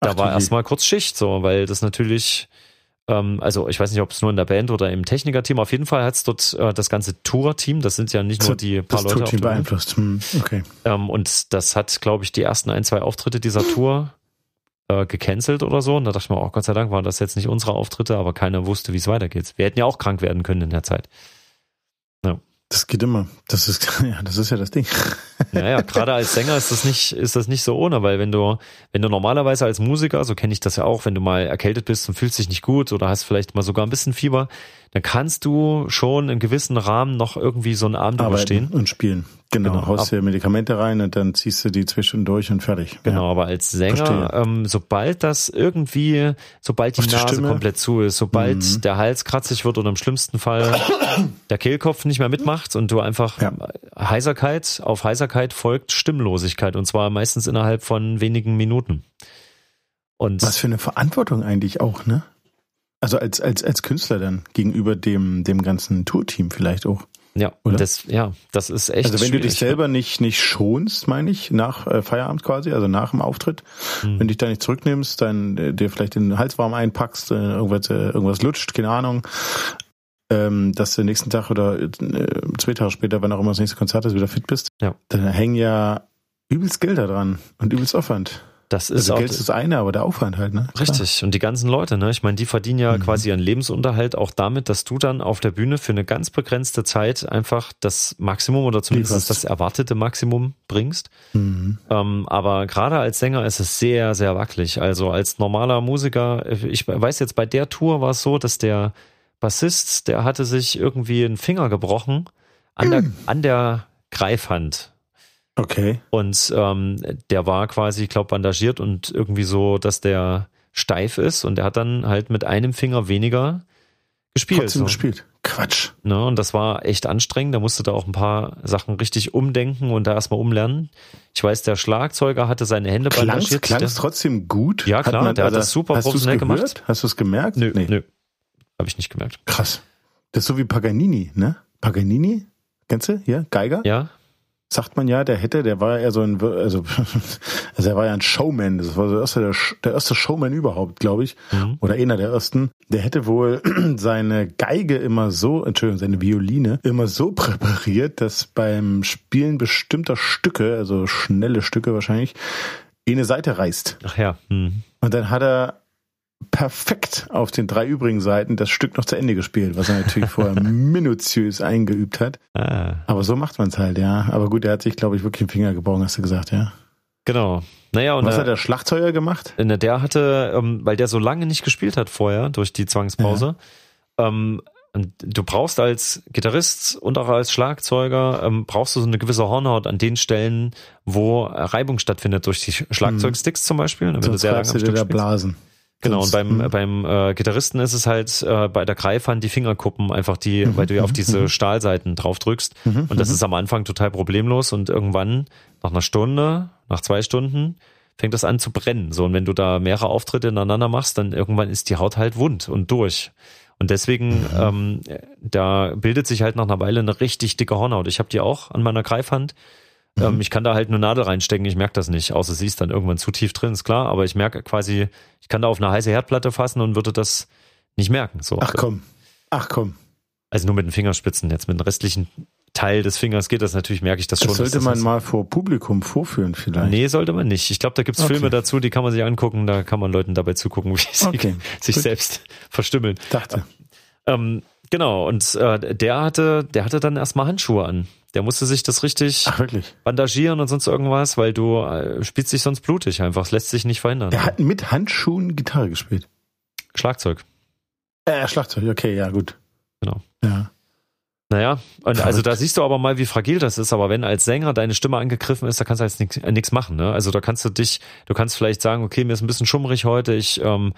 da Ach, war erstmal kurz Schicht, so, weil das natürlich, ähm, also ich weiß nicht, ob es nur in der Band oder im Technikerteam, auf jeden Fall hat es dort äh, das ganze Tour-Team, das sind ja nicht nur die paar das Leute. Das Tour-Team beeinflusst, hm, okay. Ähm, und das hat, glaube ich, die ersten ein, zwei Auftritte dieser Tour äh, gecancelt oder so. Und da dachte ich mir, oh Gott sei Dank waren das jetzt nicht unsere Auftritte, aber keiner wusste, wie es weitergeht. Wir hätten ja auch krank werden können in der Zeit. Das geht immer. Das ist, ja, das ist ja das Ding. Ja, ja, gerade als Sänger ist das nicht, ist das nicht so ohne, weil wenn du, wenn du normalerweise als Musiker, so kenne ich das ja auch, wenn du mal erkältet bist und fühlst dich nicht gut oder hast vielleicht mal sogar ein bisschen Fieber, dann kannst du schon in gewissen Rahmen noch irgendwie so einen Abend Arbeiten überstehen. Und spielen. Genau, genau. haust dir Medikamente rein und dann ziehst du die zwischendurch und fertig. Genau, ja. aber als Sänger, ähm, sobald das irgendwie, sobald die Auf Nase die komplett zu ist, sobald mhm. der Hals kratzig wird oder im schlimmsten Fall der Kehlkopf nicht mehr mitmacht und du einfach ja. Heiserkeit, auf Heiserkeit folgt Stimmlosigkeit und zwar meistens innerhalb von wenigen Minuten. Und Was für eine Verantwortung eigentlich auch, ne? Also als, als, als Künstler dann gegenüber dem, dem ganzen Tourteam vielleicht auch. Ja, Oder? das, ja, das ist echt. Also wenn du dich selber nicht, nicht schonst, meine ich, nach äh, Feierabend quasi, also nach dem Auftritt, mhm. wenn dich da nicht zurücknimmst, dann äh, dir vielleicht den Hals warm einpackst, äh, irgendwas, äh, irgendwas lutscht, keine Ahnung, ähm, dass du nächsten Tag oder äh, zwei Tage später, wann auch immer das nächste Konzert ist, wieder fit bist, ja. dann hängen ja übelst Gelder dran und übelst Aufwand. Das ist also Geld ist das eine, aber der Aufwand halt, ne? Richtig. Und die ganzen Leute, ne? Ich meine, die verdienen ja mhm. quasi ihren Lebensunterhalt auch damit, dass du dann auf der Bühne für eine ganz begrenzte Zeit einfach das Maximum oder zumindest das erwartete Maximum bringst. Mhm. Ähm, aber gerade als Sänger ist es sehr, sehr wackelig. Also als normaler Musiker, ich weiß jetzt, bei der Tour war es so, dass der Bassist, der hatte sich irgendwie einen Finger gebrochen an der, mhm. an der Greifhand Okay. Und ähm, der war quasi, ich glaube, bandagiert und irgendwie so, dass der steif ist und der hat dann halt mit einem Finger weniger gespielt. Trotzdem so. gespielt. Quatsch. Ne, und das war echt anstrengend. Da musste da auch ein paar Sachen richtig umdenken und da erstmal umlernen. Ich weiß, der Schlagzeuger hatte seine Hände klang's, bandagiert. Klang es trotzdem gut? Ja, klar, man, der also, hat das super professionell gemacht. Hast du es gemerkt? Nö, nee. nö. Habe ich nicht gemerkt. Krass. Das ist so wie Paganini, ne? Paganini? Kennst du? Ja, Geiger? Ja. Sagt man ja, der hätte, der war ja so ein, also, also er war ja ein Showman, das war der erste, der, der erste Showman überhaupt, glaube ich, mhm. oder einer der ersten. Der hätte wohl seine Geige immer so, Entschuldigung, seine Violine immer so präpariert, dass beim Spielen bestimmter Stücke, also schnelle Stücke wahrscheinlich, eine Seite reißt. Ach ja. Mhm. Und dann hat er perfekt auf den drei übrigen Seiten das Stück noch zu Ende gespielt, was er natürlich vorher minutiös eingeübt hat. Ah. Aber so macht man es halt, ja. Aber gut, er hat sich, glaube ich, wirklich den Finger gebrochen, hast du gesagt, ja. Genau. Naja, und was hat der Schlagzeuger gemacht? Der hatte, ähm, weil der so lange nicht gespielt hat vorher durch die Zwangspause, ja. ähm, du brauchst als Gitarrist und auch als Schlagzeuger ähm, brauchst du so eine gewisse Hornhaut an den Stellen, wo Reibung stattfindet durch die Schlagzeugsticks hm. zum Beispiel. Wenn Sonst du sehr lange am Stück blasen. Genau, und beim, hm. beim äh, Gitarristen ist es halt äh, bei der Greifhand die Fingerkuppen, einfach die, mhm. weil du ja auf mhm. diese mhm. Stahlseiten drauf drückst. Mhm. Und das mhm. ist am Anfang total problemlos und irgendwann, nach einer Stunde, nach zwei Stunden, fängt das an zu brennen. So, und wenn du da mehrere Auftritte ineinander machst, dann irgendwann ist die Haut halt wund und durch. Und deswegen, mhm. ähm, da bildet sich halt nach einer Weile eine richtig dicke Hornhaut. Ich habe die auch an meiner Greifhand. Ähm, mhm. ich kann da halt eine Nadel reinstecken, ich merke das nicht, außer sie ist dann irgendwann zu tief drin, ist klar, aber ich merke quasi, ich kann da auf eine heiße Herdplatte fassen und würde das nicht merken. So. Ach komm, ach komm. Also nur mit den Fingerspitzen, jetzt mit dem restlichen Teil des Fingers geht das natürlich, merke ich das, das schon. Sollte man mal vor Publikum vorführen vielleicht? Nee, sollte man nicht. Ich glaube, da gibt's okay. Filme dazu, die kann man sich angucken, da kann man Leuten dabei zugucken, wie sie okay. sich Gut. selbst verstümmeln. Dachte. Ähm, genau, und äh, der hatte, der hatte dann erstmal Handschuhe an. Der musste sich das richtig Ach, bandagieren und sonst irgendwas, weil du äh, spielst dich sonst blutig einfach. Es lässt sich nicht verhindern. Er hat mit Handschuhen Gitarre gespielt. Schlagzeug. Äh, Schlagzeug, okay, ja, gut. Genau. Ja. Naja, und also da siehst du aber mal, wie fragil das ist. Aber wenn als Sänger deine Stimme angegriffen ist, da kannst du jetzt nichts äh, machen. Ne? Also da kannst du dich, du kannst vielleicht sagen, okay, mir ist ein bisschen schummrig heute, ich ähm,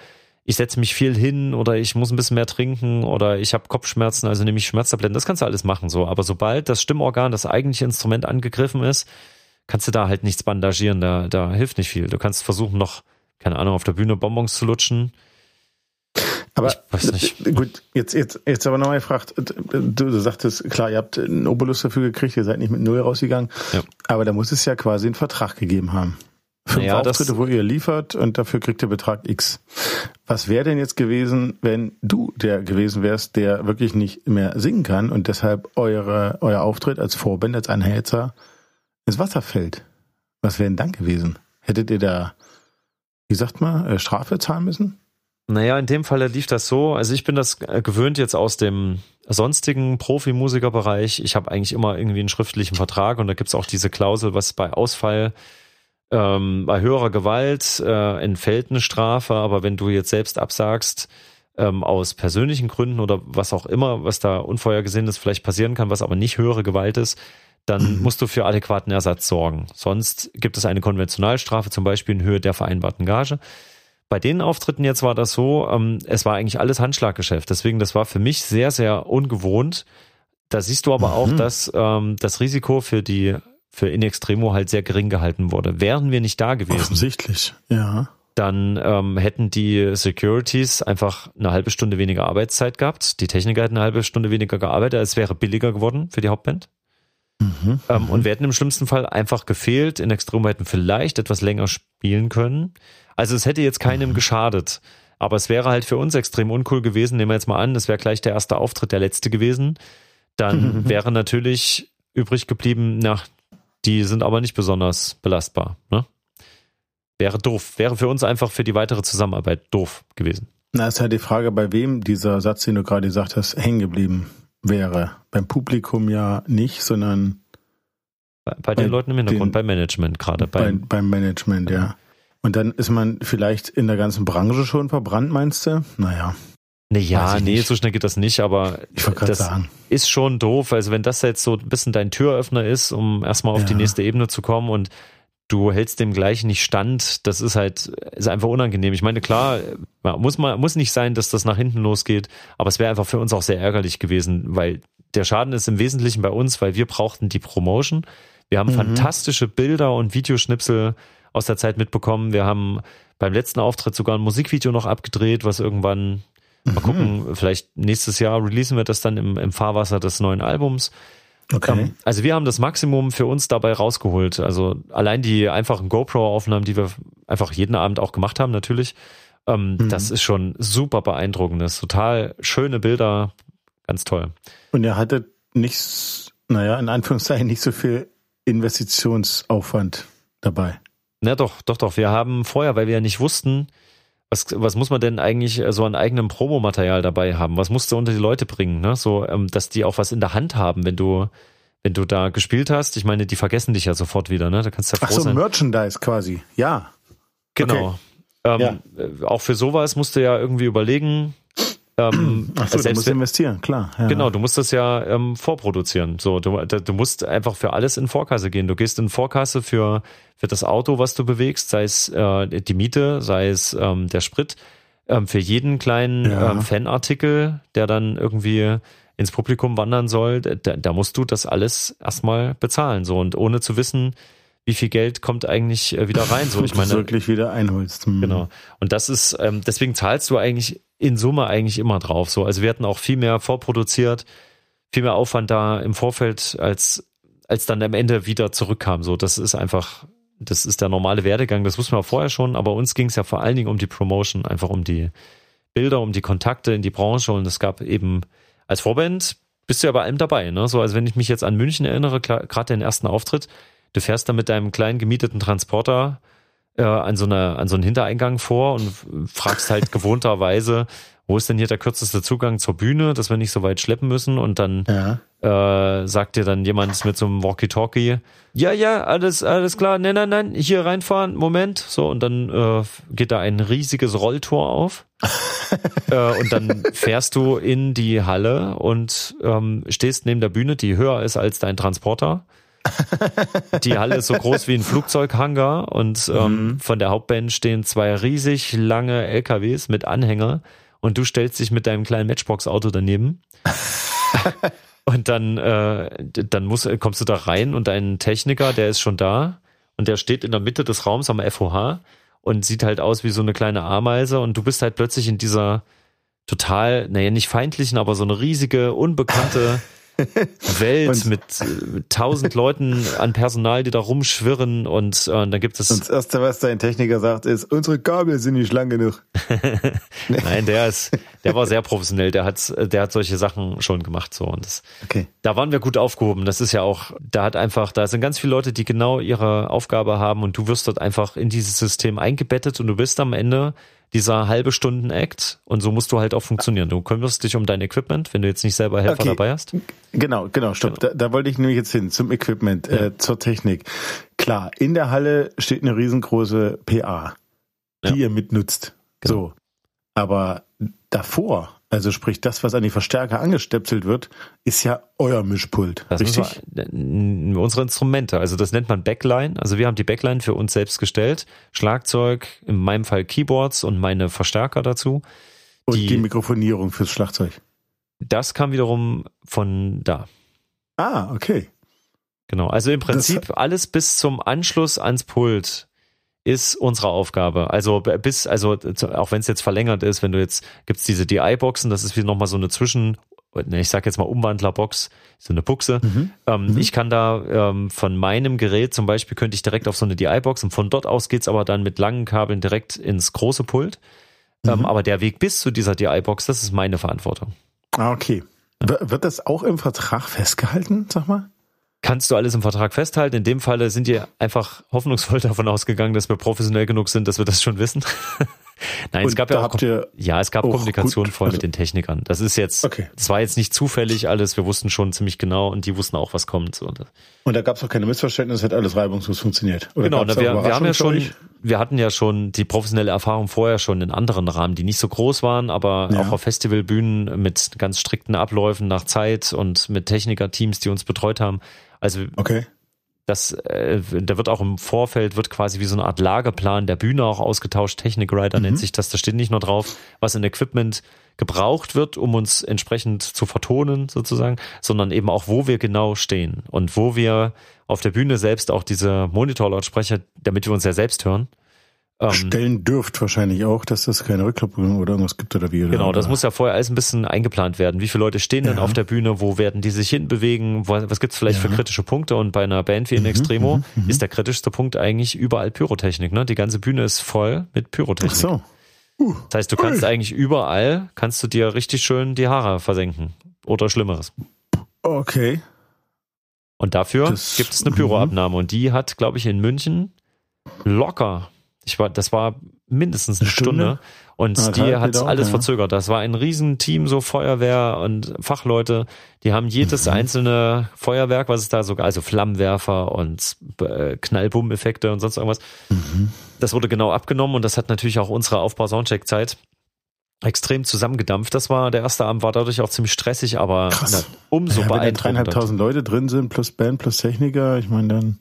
ich setze mich viel hin oder ich muss ein bisschen mehr trinken oder ich habe Kopfschmerzen, also nehme ich Schmerztabletten. Das kannst du alles machen so. Aber sobald das Stimmorgan, das eigentliche Instrument angegriffen ist, kannst du da halt nichts bandagieren. Da, da hilft nicht viel. Du kannst versuchen noch, keine Ahnung, auf der Bühne Bonbons zu lutschen. Aber gut, jetzt, jetzt, jetzt aber nochmal gefragt, du, du sagtest, klar, ihr habt einen Obolus dafür gekriegt, ihr seid nicht mit Null rausgegangen, ja. aber da muss es ja quasi einen Vertrag gegeben haben. Fünf naja, Auftritte, wo ihr liefert und dafür kriegt ihr Betrag X. Was wäre denn jetzt gewesen, wenn du der gewesen wärst, der wirklich nicht mehr singen kann und deshalb eure, euer Auftritt als Vorband, als Anhälzer ins Wasser fällt? Was wäre denn dann gewesen? Hättet ihr da, wie sagt man, äh, Strafe zahlen müssen? Naja, in dem Fall lief das so. Also ich bin das gewöhnt jetzt aus dem sonstigen Profimusikerbereich. Ich habe eigentlich immer irgendwie einen schriftlichen Vertrag und da gibt's auch diese Klausel, was bei Ausfall ähm, bei höherer Gewalt äh, entfällt eine Strafe, aber wenn du jetzt selbst absagst, ähm, aus persönlichen Gründen oder was auch immer, was da unvorhergesehenes vielleicht passieren kann, was aber nicht höhere Gewalt ist, dann mhm. musst du für adäquaten Ersatz sorgen. Sonst gibt es eine Konventionalstrafe, zum Beispiel in Höhe der vereinbarten Gage. Bei den Auftritten jetzt war das so, ähm, es war eigentlich alles Handschlaggeschäft. Deswegen, das war für mich sehr, sehr ungewohnt. Da siehst du aber mhm. auch, dass ähm, das Risiko für die für In Extremo halt sehr gering gehalten wurde. Wären wir nicht da gewesen. Offensichtlich, ja. Dann ähm, hätten die Securities einfach eine halbe Stunde weniger Arbeitszeit gehabt. Die Techniker hätten eine halbe Stunde weniger gearbeitet. Es wäre billiger geworden für die Hauptband. Mhm, ähm, mhm. und wir hätten im schlimmsten Fall einfach gefehlt. In Extremo hätten vielleicht etwas länger spielen können. Also es hätte jetzt keinem mhm. geschadet. Aber es wäre halt für uns extrem uncool gewesen. Nehmen wir jetzt mal an, es wäre gleich der erste Auftritt, der letzte gewesen. Dann wäre natürlich übrig geblieben, nach die sind aber nicht besonders belastbar. Ne? Wäre doof. Wäre für uns einfach für die weitere Zusammenarbeit doof gewesen. Na, ist halt die Frage, bei wem dieser Satz, den du gerade gesagt hast, hängen geblieben wäre. Beim Publikum ja nicht, sondern bei, bei den Leuten im Hintergrund, den, beim Management gerade. Beim, bei, beim Management, ja. Und dann ist man vielleicht in der ganzen Branche schon verbrannt, meinst du? Naja. Naja, nee, nicht. so schnell geht das nicht, aber das sagen. ist schon doof. Also wenn das jetzt so ein bisschen dein Türöffner ist, um erstmal auf ja. die nächste Ebene zu kommen und du hältst dem gleich nicht stand, das ist halt, ist einfach unangenehm. Ich meine, klar, muss man, muss nicht sein, dass das nach hinten losgeht, aber es wäre einfach für uns auch sehr ärgerlich gewesen, weil der Schaden ist im Wesentlichen bei uns, weil wir brauchten die Promotion. Wir haben mhm. fantastische Bilder und Videoschnipsel aus der Zeit mitbekommen. Wir haben beim letzten Auftritt sogar ein Musikvideo noch abgedreht, was irgendwann Mal mhm. gucken, vielleicht nächstes Jahr releasen wir das dann im, im Fahrwasser des neuen Albums. Okay. Ähm, also wir haben das Maximum für uns dabei rausgeholt. Also allein die einfachen GoPro-Aufnahmen, die wir einfach jeden Abend auch gemacht haben, natürlich. Ähm, mhm. Das ist schon super beeindruckend. Das ist total schöne Bilder. Ganz toll. Und ihr hattet nicht, naja, in Anführungszeichen nicht so viel Investitionsaufwand dabei. Na doch, doch, doch. Wir haben vorher, weil wir ja nicht wussten, was, was muss man denn eigentlich so an eigenem Promomaterial dabei haben? Was musst du unter die Leute bringen, ne? So, ähm, dass die auch was in der Hand haben, wenn du, wenn du da gespielt hast. Ich meine, die vergessen dich ja sofort wieder, ne? Da kannst du ja froh Ach so, sein. Merchandise quasi, ja. Genau. Okay. Ähm, ja. Äh, auch für sowas musst du ja irgendwie überlegen, ähm, Ach so, du musst investieren, klar. Ja. Genau, du musst das ja ähm, vorproduzieren. So, du, du musst einfach für alles in Vorkasse gehen. Du gehst in Vorkasse für für das Auto, was du bewegst, sei es äh, die Miete, sei es ähm, der Sprit, ähm, für jeden kleinen ja. ähm, Fanartikel, der dann irgendwie ins Publikum wandern soll, da, da musst du das alles erstmal bezahlen. So und ohne zu wissen, wie viel Geld kommt eigentlich äh, wieder rein. So, ich meine, wirklich wieder einholst. Hm. Genau. Und das ist, ähm, deswegen zahlst du eigentlich in Summe eigentlich immer drauf. So, also wir hatten auch viel mehr vorproduziert, viel mehr Aufwand da im Vorfeld, als als dann am Ende wieder zurückkam. So, das ist einfach, das ist der normale Werdegang. Das wussten wir vorher schon, aber uns ging es ja vor allen Dingen um die Promotion, einfach um die Bilder, um die Kontakte in die Branche und es gab eben als Vorband bist du ja bei allem dabei, ne? So, also wenn ich mich jetzt an München erinnere, gerade den ersten Auftritt, Du fährst da mit deinem kleinen gemieteten Transporter äh, an so einer an so einen Hintereingang vor und fragst halt gewohnterweise, wo ist denn hier der kürzeste Zugang zur Bühne, dass wir nicht so weit schleppen müssen? Und dann ja. äh, sagt dir dann jemand mit so einem Walkie-Talkie, ja, ja, alles, alles klar, nein, nein, nein, hier reinfahren, Moment, so und dann äh, geht da ein riesiges Rolltor auf. Äh, und dann fährst du in die Halle und ähm, stehst neben der Bühne, die höher ist als dein Transporter die Halle ist so groß wie ein Flugzeughangar und ähm, mhm. von der Hauptband stehen zwei riesig lange LKWs mit Anhänger und du stellst dich mit deinem kleinen Matchbox-Auto daneben. und dann, äh, dann musst, kommst du da rein und dein Techniker, der ist schon da und der steht in der Mitte des Raums am FOH und sieht halt aus wie so eine kleine Ameise und du bist halt plötzlich in dieser total, naja, nicht feindlichen, aber so eine riesige, unbekannte Welt mit äh, tausend Leuten an Personal, die da rumschwirren und, äh, dann gibt es. Und das erste, was dein Techniker sagt, ist, unsere Kabel sind nicht lang genug. Nein, der ist, der war sehr professionell, der hat, der hat solche Sachen schon gemacht, so und das, okay. da waren wir gut aufgehoben. Das ist ja auch, da hat einfach, da sind ganz viele Leute, die genau ihre Aufgabe haben und du wirst dort einfach in dieses System eingebettet und du bist am Ende dieser halbe Stunden Act und so musst du halt auch funktionieren. Du kümmerst dich um dein Equipment, wenn du jetzt nicht selber Helfer okay. dabei hast. Genau, genau, stopp. Genau. Da, da, wollte ich nur jetzt hin zum Equipment, ja. äh, zur Technik. Klar, in der Halle steht eine riesengroße PA, die ja. ihr mitnutzt. Genau. So. Aber davor also sprich, das, was an die Verstärker angestöpselt wird, ist ja euer Mischpult. Das richtig? Wir, unsere Instrumente, also das nennt man Backline. Also wir haben die Backline für uns selbst gestellt. Schlagzeug, in meinem Fall Keyboards und meine Verstärker dazu. Und die, die Mikrofonierung fürs Schlagzeug. Das kam wiederum von da. Ah, okay. Genau, also im Prinzip das alles bis zum Anschluss ans Pult ist unsere Aufgabe. Also bis, also auch wenn es jetzt verlängert ist, wenn du jetzt gibt's diese DI-Boxen, das ist wie nochmal so eine Zwischen, ich sag jetzt mal Umwandlerbox, so eine Buchse. Mhm. Ähm, mhm. Ich kann da ähm, von meinem Gerät zum Beispiel könnte ich direkt auf so eine DI-Box und von dort aus geht's aber dann mit langen Kabeln direkt ins große Pult. Ähm, mhm. aber der Weg bis zu dieser DI-Box, das ist meine Verantwortung. Ah, okay. Wird das auch im Vertrag festgehalten, sag mal? Kannst du alles im Vertrag festhalten. In dem Falle sind die einfach hoffnungsvoll davon ausgegangen, dass wir professionell genug sind, dass wir das schon wissen. Nein, Und es gab ja auch, ja, es gab Kommunikation voll also, mit den Technikern. Das ist jetzt, okay. das war jetzt nicht zufällig alles. Wir wussten schon ziemlich genau und die wussten auch, was kommt. Und da gab es auch keine Missverständnisse, hat alles reibungslos funktioniert. Oder genau, na, wir, wir haben ja schon, wir hatten ja schon die professionelle Erfahrung vorher schon in anderen Rahmen, die nicht so groß waren, aber ja. auch auf Festivalbühnen mit ganz strikten Abläufen nach Zeit und mit Technikerteams, die uns betreut haben. Also okay. Das, äh, da wird auch im Vorfeld wird quasi wie so eine Art Lageplan der Bühne auch ausgetauscht. Technik Rider mhm. nennt sich das. Da steht nicht nur drauf, was in Equipment gebraucht wird, um uns entsprechend zu vertonen sozusagen, sondern eben auch, wo wir genau stehen und wo wir auf der Bühne selbst auch diese Monitorlautsprecher, damit wir uns ja selbst hören, stellen dürft wahrscheinlich auch, dass das keine Rückkopplung oder irgendwas gibt oder wie. Oder genau, das muss ja vorher alles ein bisschen eingeplant werden. Wie viele Leute stehen denn ja. auf der Bühne? Wo werden die sich hinbewegen? Was gibt's vielleicht ja. für kritische Punkte? Und bei einer Band wie in mhm, Extremo mhm, mhm, ist der kritischste Punkt eigentlich überall Pyrotechnik. Ne? Die ganze Bühne ist voll mit Pyrotechnik. Ach so. Uh, das heißt, du kannst ui. eigentlich überall, kannst du dir richtig schön die Haare versenken. Oder Schlimmeres. Okay. Und dafür das, gibt es eine Pyroabnahme. Und die hat, glaube ich, in München locker ich war, das war mindestens eine, eine Stunde. Stunde. Und ah, die hat alles ja. verzögert. Das war ein Riesenteam, so Feuerwehr und Fachleute. Die haben jedes mhm. einzelne Feuerwerk, was es da sogar, also Flammenwerfer und äh, Knallbummeffekte und sonst irgendwas. Mhm. Das wurde genau abgenommen und das hat natürlich auch unsere Aufbau-Soundcheck-Zeit extrem zusammengedampft. Das war, der erste Abend war dadurch auch ziemlich stressig, aber Krass. umso ja, beeindruckender. Wenn dreieinhalbtausend Leute drin sind, plus Band, plus Techniker, ich meine, dann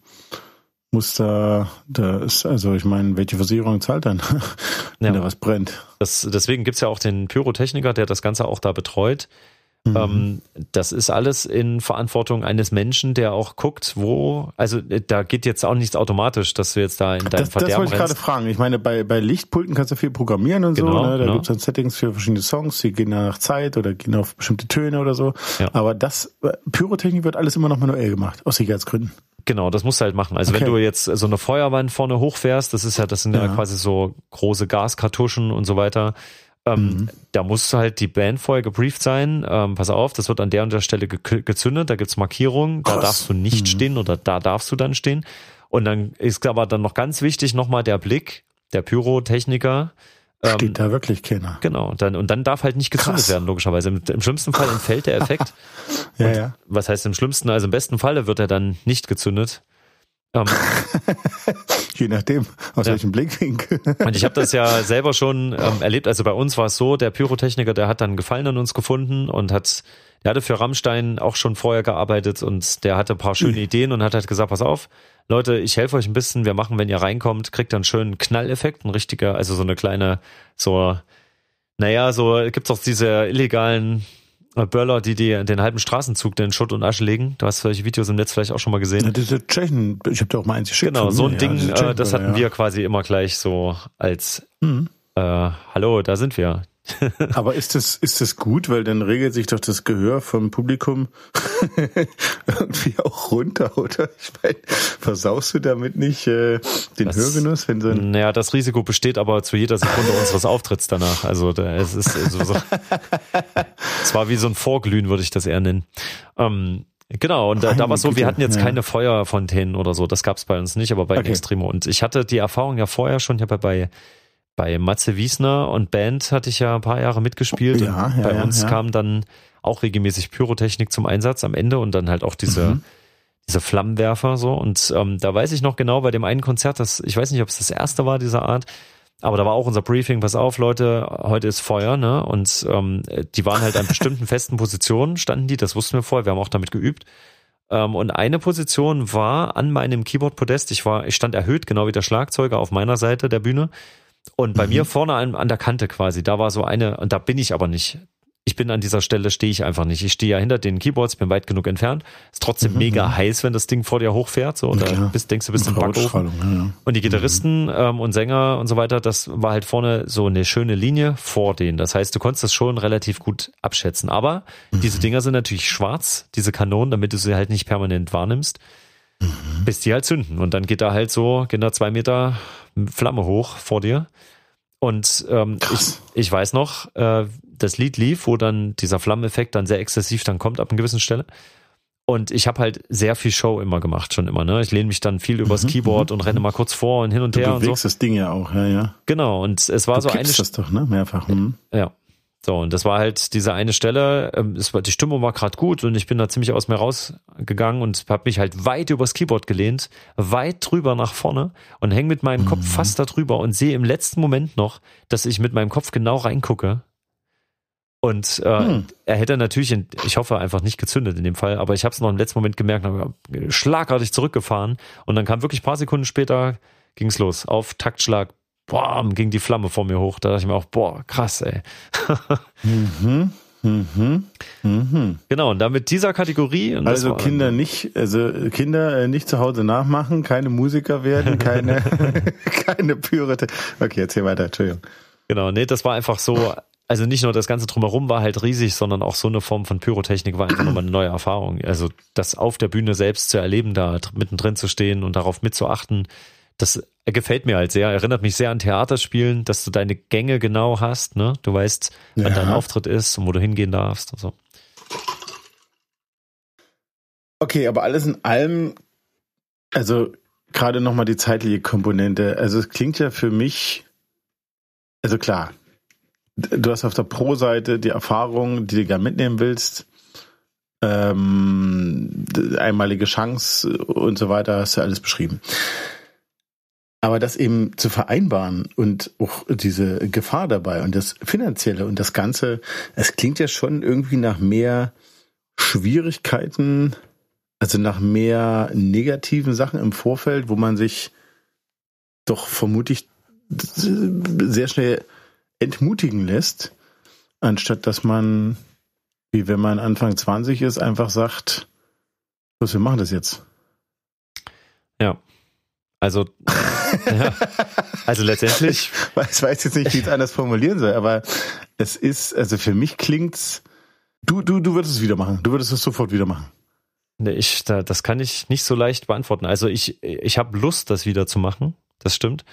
muss da, da ist, also ich meine, welche Versicherung zahlt dann, wenn ja. da was brennt? Das, deswegen gibt's ja auch den Pyrotechniker, der das Ganze auch da betreut. Mhm. Ähm, das ist alles in Verantwortung eines Menschen, der auch guckt, wo, also äh, da geht jetzt auch nichts automatisch, dass du jetzt da in deinem das, Verderben Das wollte ich gerade fragen. Ich meine, bei, bei Lichtpulten kannst du viel programmieren und genau, so, ne? da genau. gibt's dann Settings für verschiedene Songs, die gehen nach Zeit oder gehen auf bestimmte Töne oder so. Ja. Aber das, äh, Pyrotechnik wird alles immer noch manuell gemacht, aus Sicherheitsgründen. Genau, das musst du halt machen. Also okay. wenn du jetzt so eine Feuerwand vorne hochfährst, das ist ja, das sind ja, ja quasi so große Gaskartuschen und so weiter. Ähm, mhm. Da muss halt die Band vorher gebrieft sein. Ähm, pass auf, das wird an der und der Stelle ge gezündet, da gibt's Markierungen, da darfst du nicht mhm. stehen oder da darfst du dann stehen. Und dann ist aber dann noch ganz wichtig nochmal der Blick der Pyrotechniker, Steht ähm, da wirklich keiner. Genau, dann, und dann darf halt nicht gezündet Krass. werden, logischerweise. Im, Im, schlimmsten Fall entfällt der Effekt. ja, ja. Was heißt im schlimmsten? Also im besten Falle wird er dann nicht gezündet. Ähm, Je nachdem, aus ja. welchem Blickwinkel. und ich habe das ja selber schon ähm, erlebt. Also bei uns war es so, der Pyrotechniker, der hat dann Gefallen an uns gefunden und hat, der hatte für Rammstein auch schon vorher gearbeitet und der hatte ein paar schöne Ideen und hat halt gesagt, pass auf, Leute, ich helfe euch ein bisschen, wir machen, wenn ihr reinkommt, kriegt dann schönen Knalleffekt, ein richtiger, also so eine kleine, so, naja, so gibt's auch diese illegalen Böller, die, die den halben Straßenzug in Schutt und Asche legen. Du hast solche Videos im Netz vielleicht auch schon mal gesehen. Ja, diese Tschechen, ich habe da auch mal eins geschickt. Genau, so ein Ding, ja, äh, das hatten wir quasi immer gleich so als mhm. äh, Hallo, da sind wir. Aber ist das, ist das gut, weil dann regelt sich doch das Gehör vom Publikum irgendwie auch runter, oder? Ich meine, versaust du damit nicht äh, den das, Hörgenuss? Wenn so ein naja, das Risiko besteht aber zu jeder Sekunde unseres Auftritts danach. Also es ist also so, es war wie so ein Vorglühen, würde ich das eher nennen. Ähm, Genau, und da, da war es so, wir hatten jetzt ja. keine Feuerfontänen oder so, das gab es bei uns nicht, aber bei okay. Extremo. Und ich hatte die Erfahrung ja vorher schon, ich habe ja bei bei Matze Wiesner und Band hatte ich ja ein paar Jahre mitgespielt. Ja, ja, bei uns ja. kam dann auch regelmäßig Pyrotechnik zum Einsatz am Ende und dann halt auch diese, mhm. diese Flammenwerfer so. Und ähm, da weiß ich noch genau bei dem einen Konzert, das, ich weiß nicht, ob es das erste war dieser Art, aber da war auch unser Briefing, pass auf, Leute, heute ist Feuer, ne? Und ähm, die waren halt an bestimmten festen Positionen, standen die, das wussten wir vorher, wir haben auch damit geübt. Ähm, und eine Position war an meinem Keyboard-Podest, ich war, ich stand erhöht, genau wie der Schlagzeuger auf meiner Seite der Bühne. Und bei mhm. mir vorne an, an der Kante quasi, da war so eine, und da bin ich aber nicht. Ich bin an dieser Stelle, stehe ich einfach nicht. Ich stehe ja hinter den Keyboards, bin weit genug entfernt. Ist trotzdem mhm. mega mhm. heiß, wenn das Ding vor dir hochfährt. So, und ja, da bist, denkst du, bist im Backofen. Ja, ja. Und die Gitarristen mhm. ähm, und Sänger und so weiter, das war halt vorne so eine schöne Linie vor denen. Das heißt, du konntest das schon relativ gut abschätzen. Aber mhm. diese Dinger sind natürlich schwarz, diese Kanonen, damit du sie halt nicht permanent wahrnimmst. Mhm. Bis die halt zünden. Und dann geht da halt so, geht da zwei Meter Flamme hoch vor dir. Und ähm, ich, ich weiß noch, äh, das Lied lief, wo dann dieser Flammeneffekt dann sehr exzessiv dann kommt ab einer gewissen Stelle. Und ich habe halt sehr viel Show immer gemacht, schon immer. Ne? Ich lehne mich dann viel übers mhm, Keyboard mhm. und renne mal kurz vor und hin und du her. Du bewegst so. das Ding ja auch, ja, ja. Genau, und es war du so eine. das doch, ne? Mehrfach. Mhm. Ja. So, und das war halt diese eine Stelle, ähm, es war, die Stimmung war gerade gut und ich bin da ziemlich aus mir rausgegangen und habe mich halt weit übers Keyboard gelehnt, weit drüber nach vorne und hänge mit meinem mhm. Kopf fast da drüber und sehe im letzten Moment noch, dass ich mit meinem Kopf genau reingucke. Und äh, mhm. er hätte natürlich, ich hoffe, einfach nicht gezündet in dem Fall, aber ich habe es noch im letzten Moment gemerkt, habe schlagartig zurückgefahren und dann kam wirklich paar Sekunden später, ging's los, auf Taktschlag, boah, ging die Flamme vor mir hoch. Da dachte ich mir auch, boah, krass, ey. mhm. Mhm. Mhm. Genau, und damit dieser Kategorie. also Kinder nicht, also Kinder äh, nicht zu Hause nachmachen, keine Musiker werden, keine, keine Pyrothe. Okay, erzähl weiter, Entschuldigung. Genau, nee, das war einfach so, also nicht nur das Ganze drumherum war halt riesig, sondern auch so eine Form von Pyrotechnik war einfach nochmal eine neue Erfahrung. Also das auf der Bühne selbst zu erleben, da mittendrin zu stehen und darauf mitzuachten, das gefällt mir halt sehr, erinnert mich sehr an Theaterspielen, dass du deine Gänge genau hast, ne? Du weißt, wann ja. dein Auftritt ist und wo du hingehen darfst und so. Okay, aber alles in allem, also gerade nochmal die zeitliche Komponente. Also es klingt ja für mich, also klar, du hast auf der Pro-Seite die Erfahrung, die du gerne mitnehmen willst, ähm, einmalige Chance und so weiter, hast du alles beschrieben. Aber das eben zu vereinbaren und auch diese Gefahr dabei und das Finanzielle und das Ganze, es klingt ja schon irgendwie nach mehr Schwierigkeiten, also nach mehr negativen Sachen im Vorfeld, wo man sich doch vermutlich sehr schnell entmutigen lässt, anstatt dass man, wie wenn man Anfang 20 ist, einfach sagt, was wir machen das jetzt. Ja. Also, ja. also letztendlich. Ich weiß jetzt nicht, wie ich es anders formulieren soll, aber es ist, also für mich klingt's, du, du, du würdest es wieder machen. Du würdest es sofort wieder machen. Nee, ich, da, das kann ich nicht so leicht beantworten. Also ich, ich habe Lust, das wieder zu machen. Das stimmt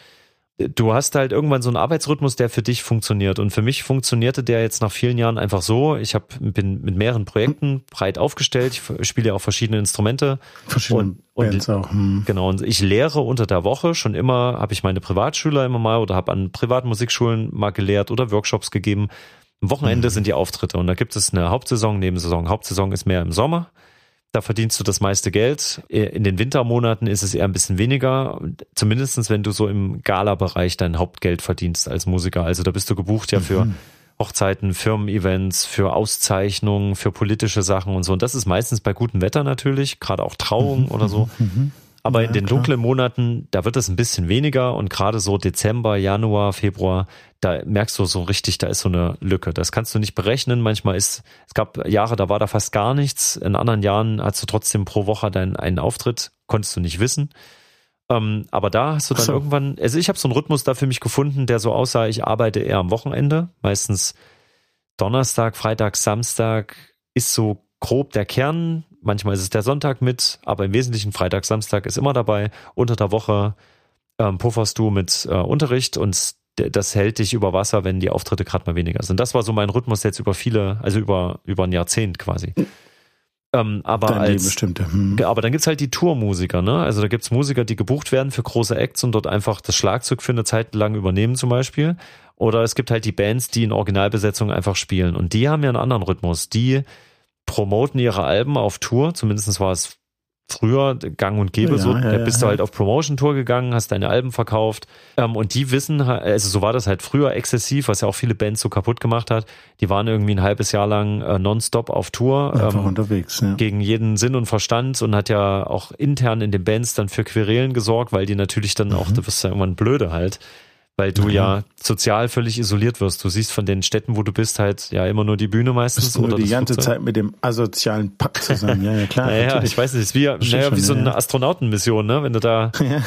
du hast halt irgendwann so einen Arbeitsrhythmus, der für dich funktioniert. Und für mich funktionierte der jetzt nach vielen Jahren einfach so. Ich hab, bin mit mehreren Projekten breit aufgestellt. Ich spiele ja auch verschiedene Instrumente. Verschiedene und, Bands auch. Hm. Genau. Und ich lehre unter der Woche schon immer, habe ich meine Privatschüler immer mal oder habe an Privatmusikschulen mal gelehrt oder Workshops gegeben. Am Wochenende mhm. sind die Auftritte und da gibt es eine Hauptsaison, Nebensaison. Hauptsaison ist mehr im Sommer. Da verdienst du das meiste Geld. In den Wintermonaten ist es eher ein bisschen weniger. Zumindestens wenn du so im Gala-Bereich dein Hauptgeld verdienst als Musiker. Also da bist du gebucht ja für mhm. Hochzeiten, Firmen-Events, für Auszeichnungen, für politische Sachen und so. Und das ist meistens bei gutem Wetter natürlich, gerade auch Trauungen mhm. oder so. Mhm. Aber ja, in den klar. dunklen Monaten, da wird es ein bisschen weniger und gerade so Dezember, Januar, Februar, da merkst du so richtig, da ist so eine Lücke. Das kannst du nicht berechnen. Manchmal ist, es gab Jahre, da war da fast gar nichts. In anderen Jahren hast du trotzdem pro Woche deinen einen Auftritt, konntest du nicht wissen. Ähm, aber da hast du dann so. irgendwann, also ich habe so einen Rhythmus da für mich gefunden, der so aussah, ich arbeite eher am Wochenende, meistens Donnerstag, Freitag, Samstag ist so grob der Kern. Manchmal ist es der Sonntag mit, aber im Wesentlichen Freitag, Samstag ist immer dabei. Unter der Woche ähm, pufferst du mit äh, Unterricht und das hält dich über Wasser, wenn die Auftritte gerade mal weniger sind. Das war so mein Rhythmus jetzt über viele, also über, über ein Jahrzehnt quasi. Ähm, aber Dein als, bestimmte. Hm. Aber dann gibt's halt die Tourmusiker, ne? Also da gibt's Musiker, die gebucht werden für große Acts und dort einfach das Schlagzeug für eine Zeit lang übernehmen zum Beispiel. Oder es gibt halt die Bands, die in Originalbesetzung einfach spielen. Und die haben ja einen anderen Rhythmus. Die promoten ihre Alben auf Tour, zumindest war es früher gang und gäbe ja, so, ja, da bist ja, du halt auf Promotion-Tour gegangen, hast deine Alben verkauft. Ähm, und die wissen, also so war das halt früher exzessiv, was ja auch viele Bands so kaputt gemacht hat, die waren irgendwie ein halbes Jahr lang äh, nonstop auf Tour ähm, unterwegs, ja. gegen jeden Sinn und Verstand und hat ja auch intern in den Bands dann für Querelen gesorgt, weil die natürlich dann mhm. auch, du wirst ja irgendwann blöde halt, weil du mhm. ja sozial völlig isoliert wirst. Du siehst von den Städten, wo du bist, halt ja immer nur die Bühne meistens. Bist du oder die ganze Flugzeug. Zeit mit dem asozialen Pack zusammen. Ja, ja klar. naja, natürlich. ich weiß nicht, ist wie, naja, wie so eine Astronautenmission, ne? Wenn du da. Ja.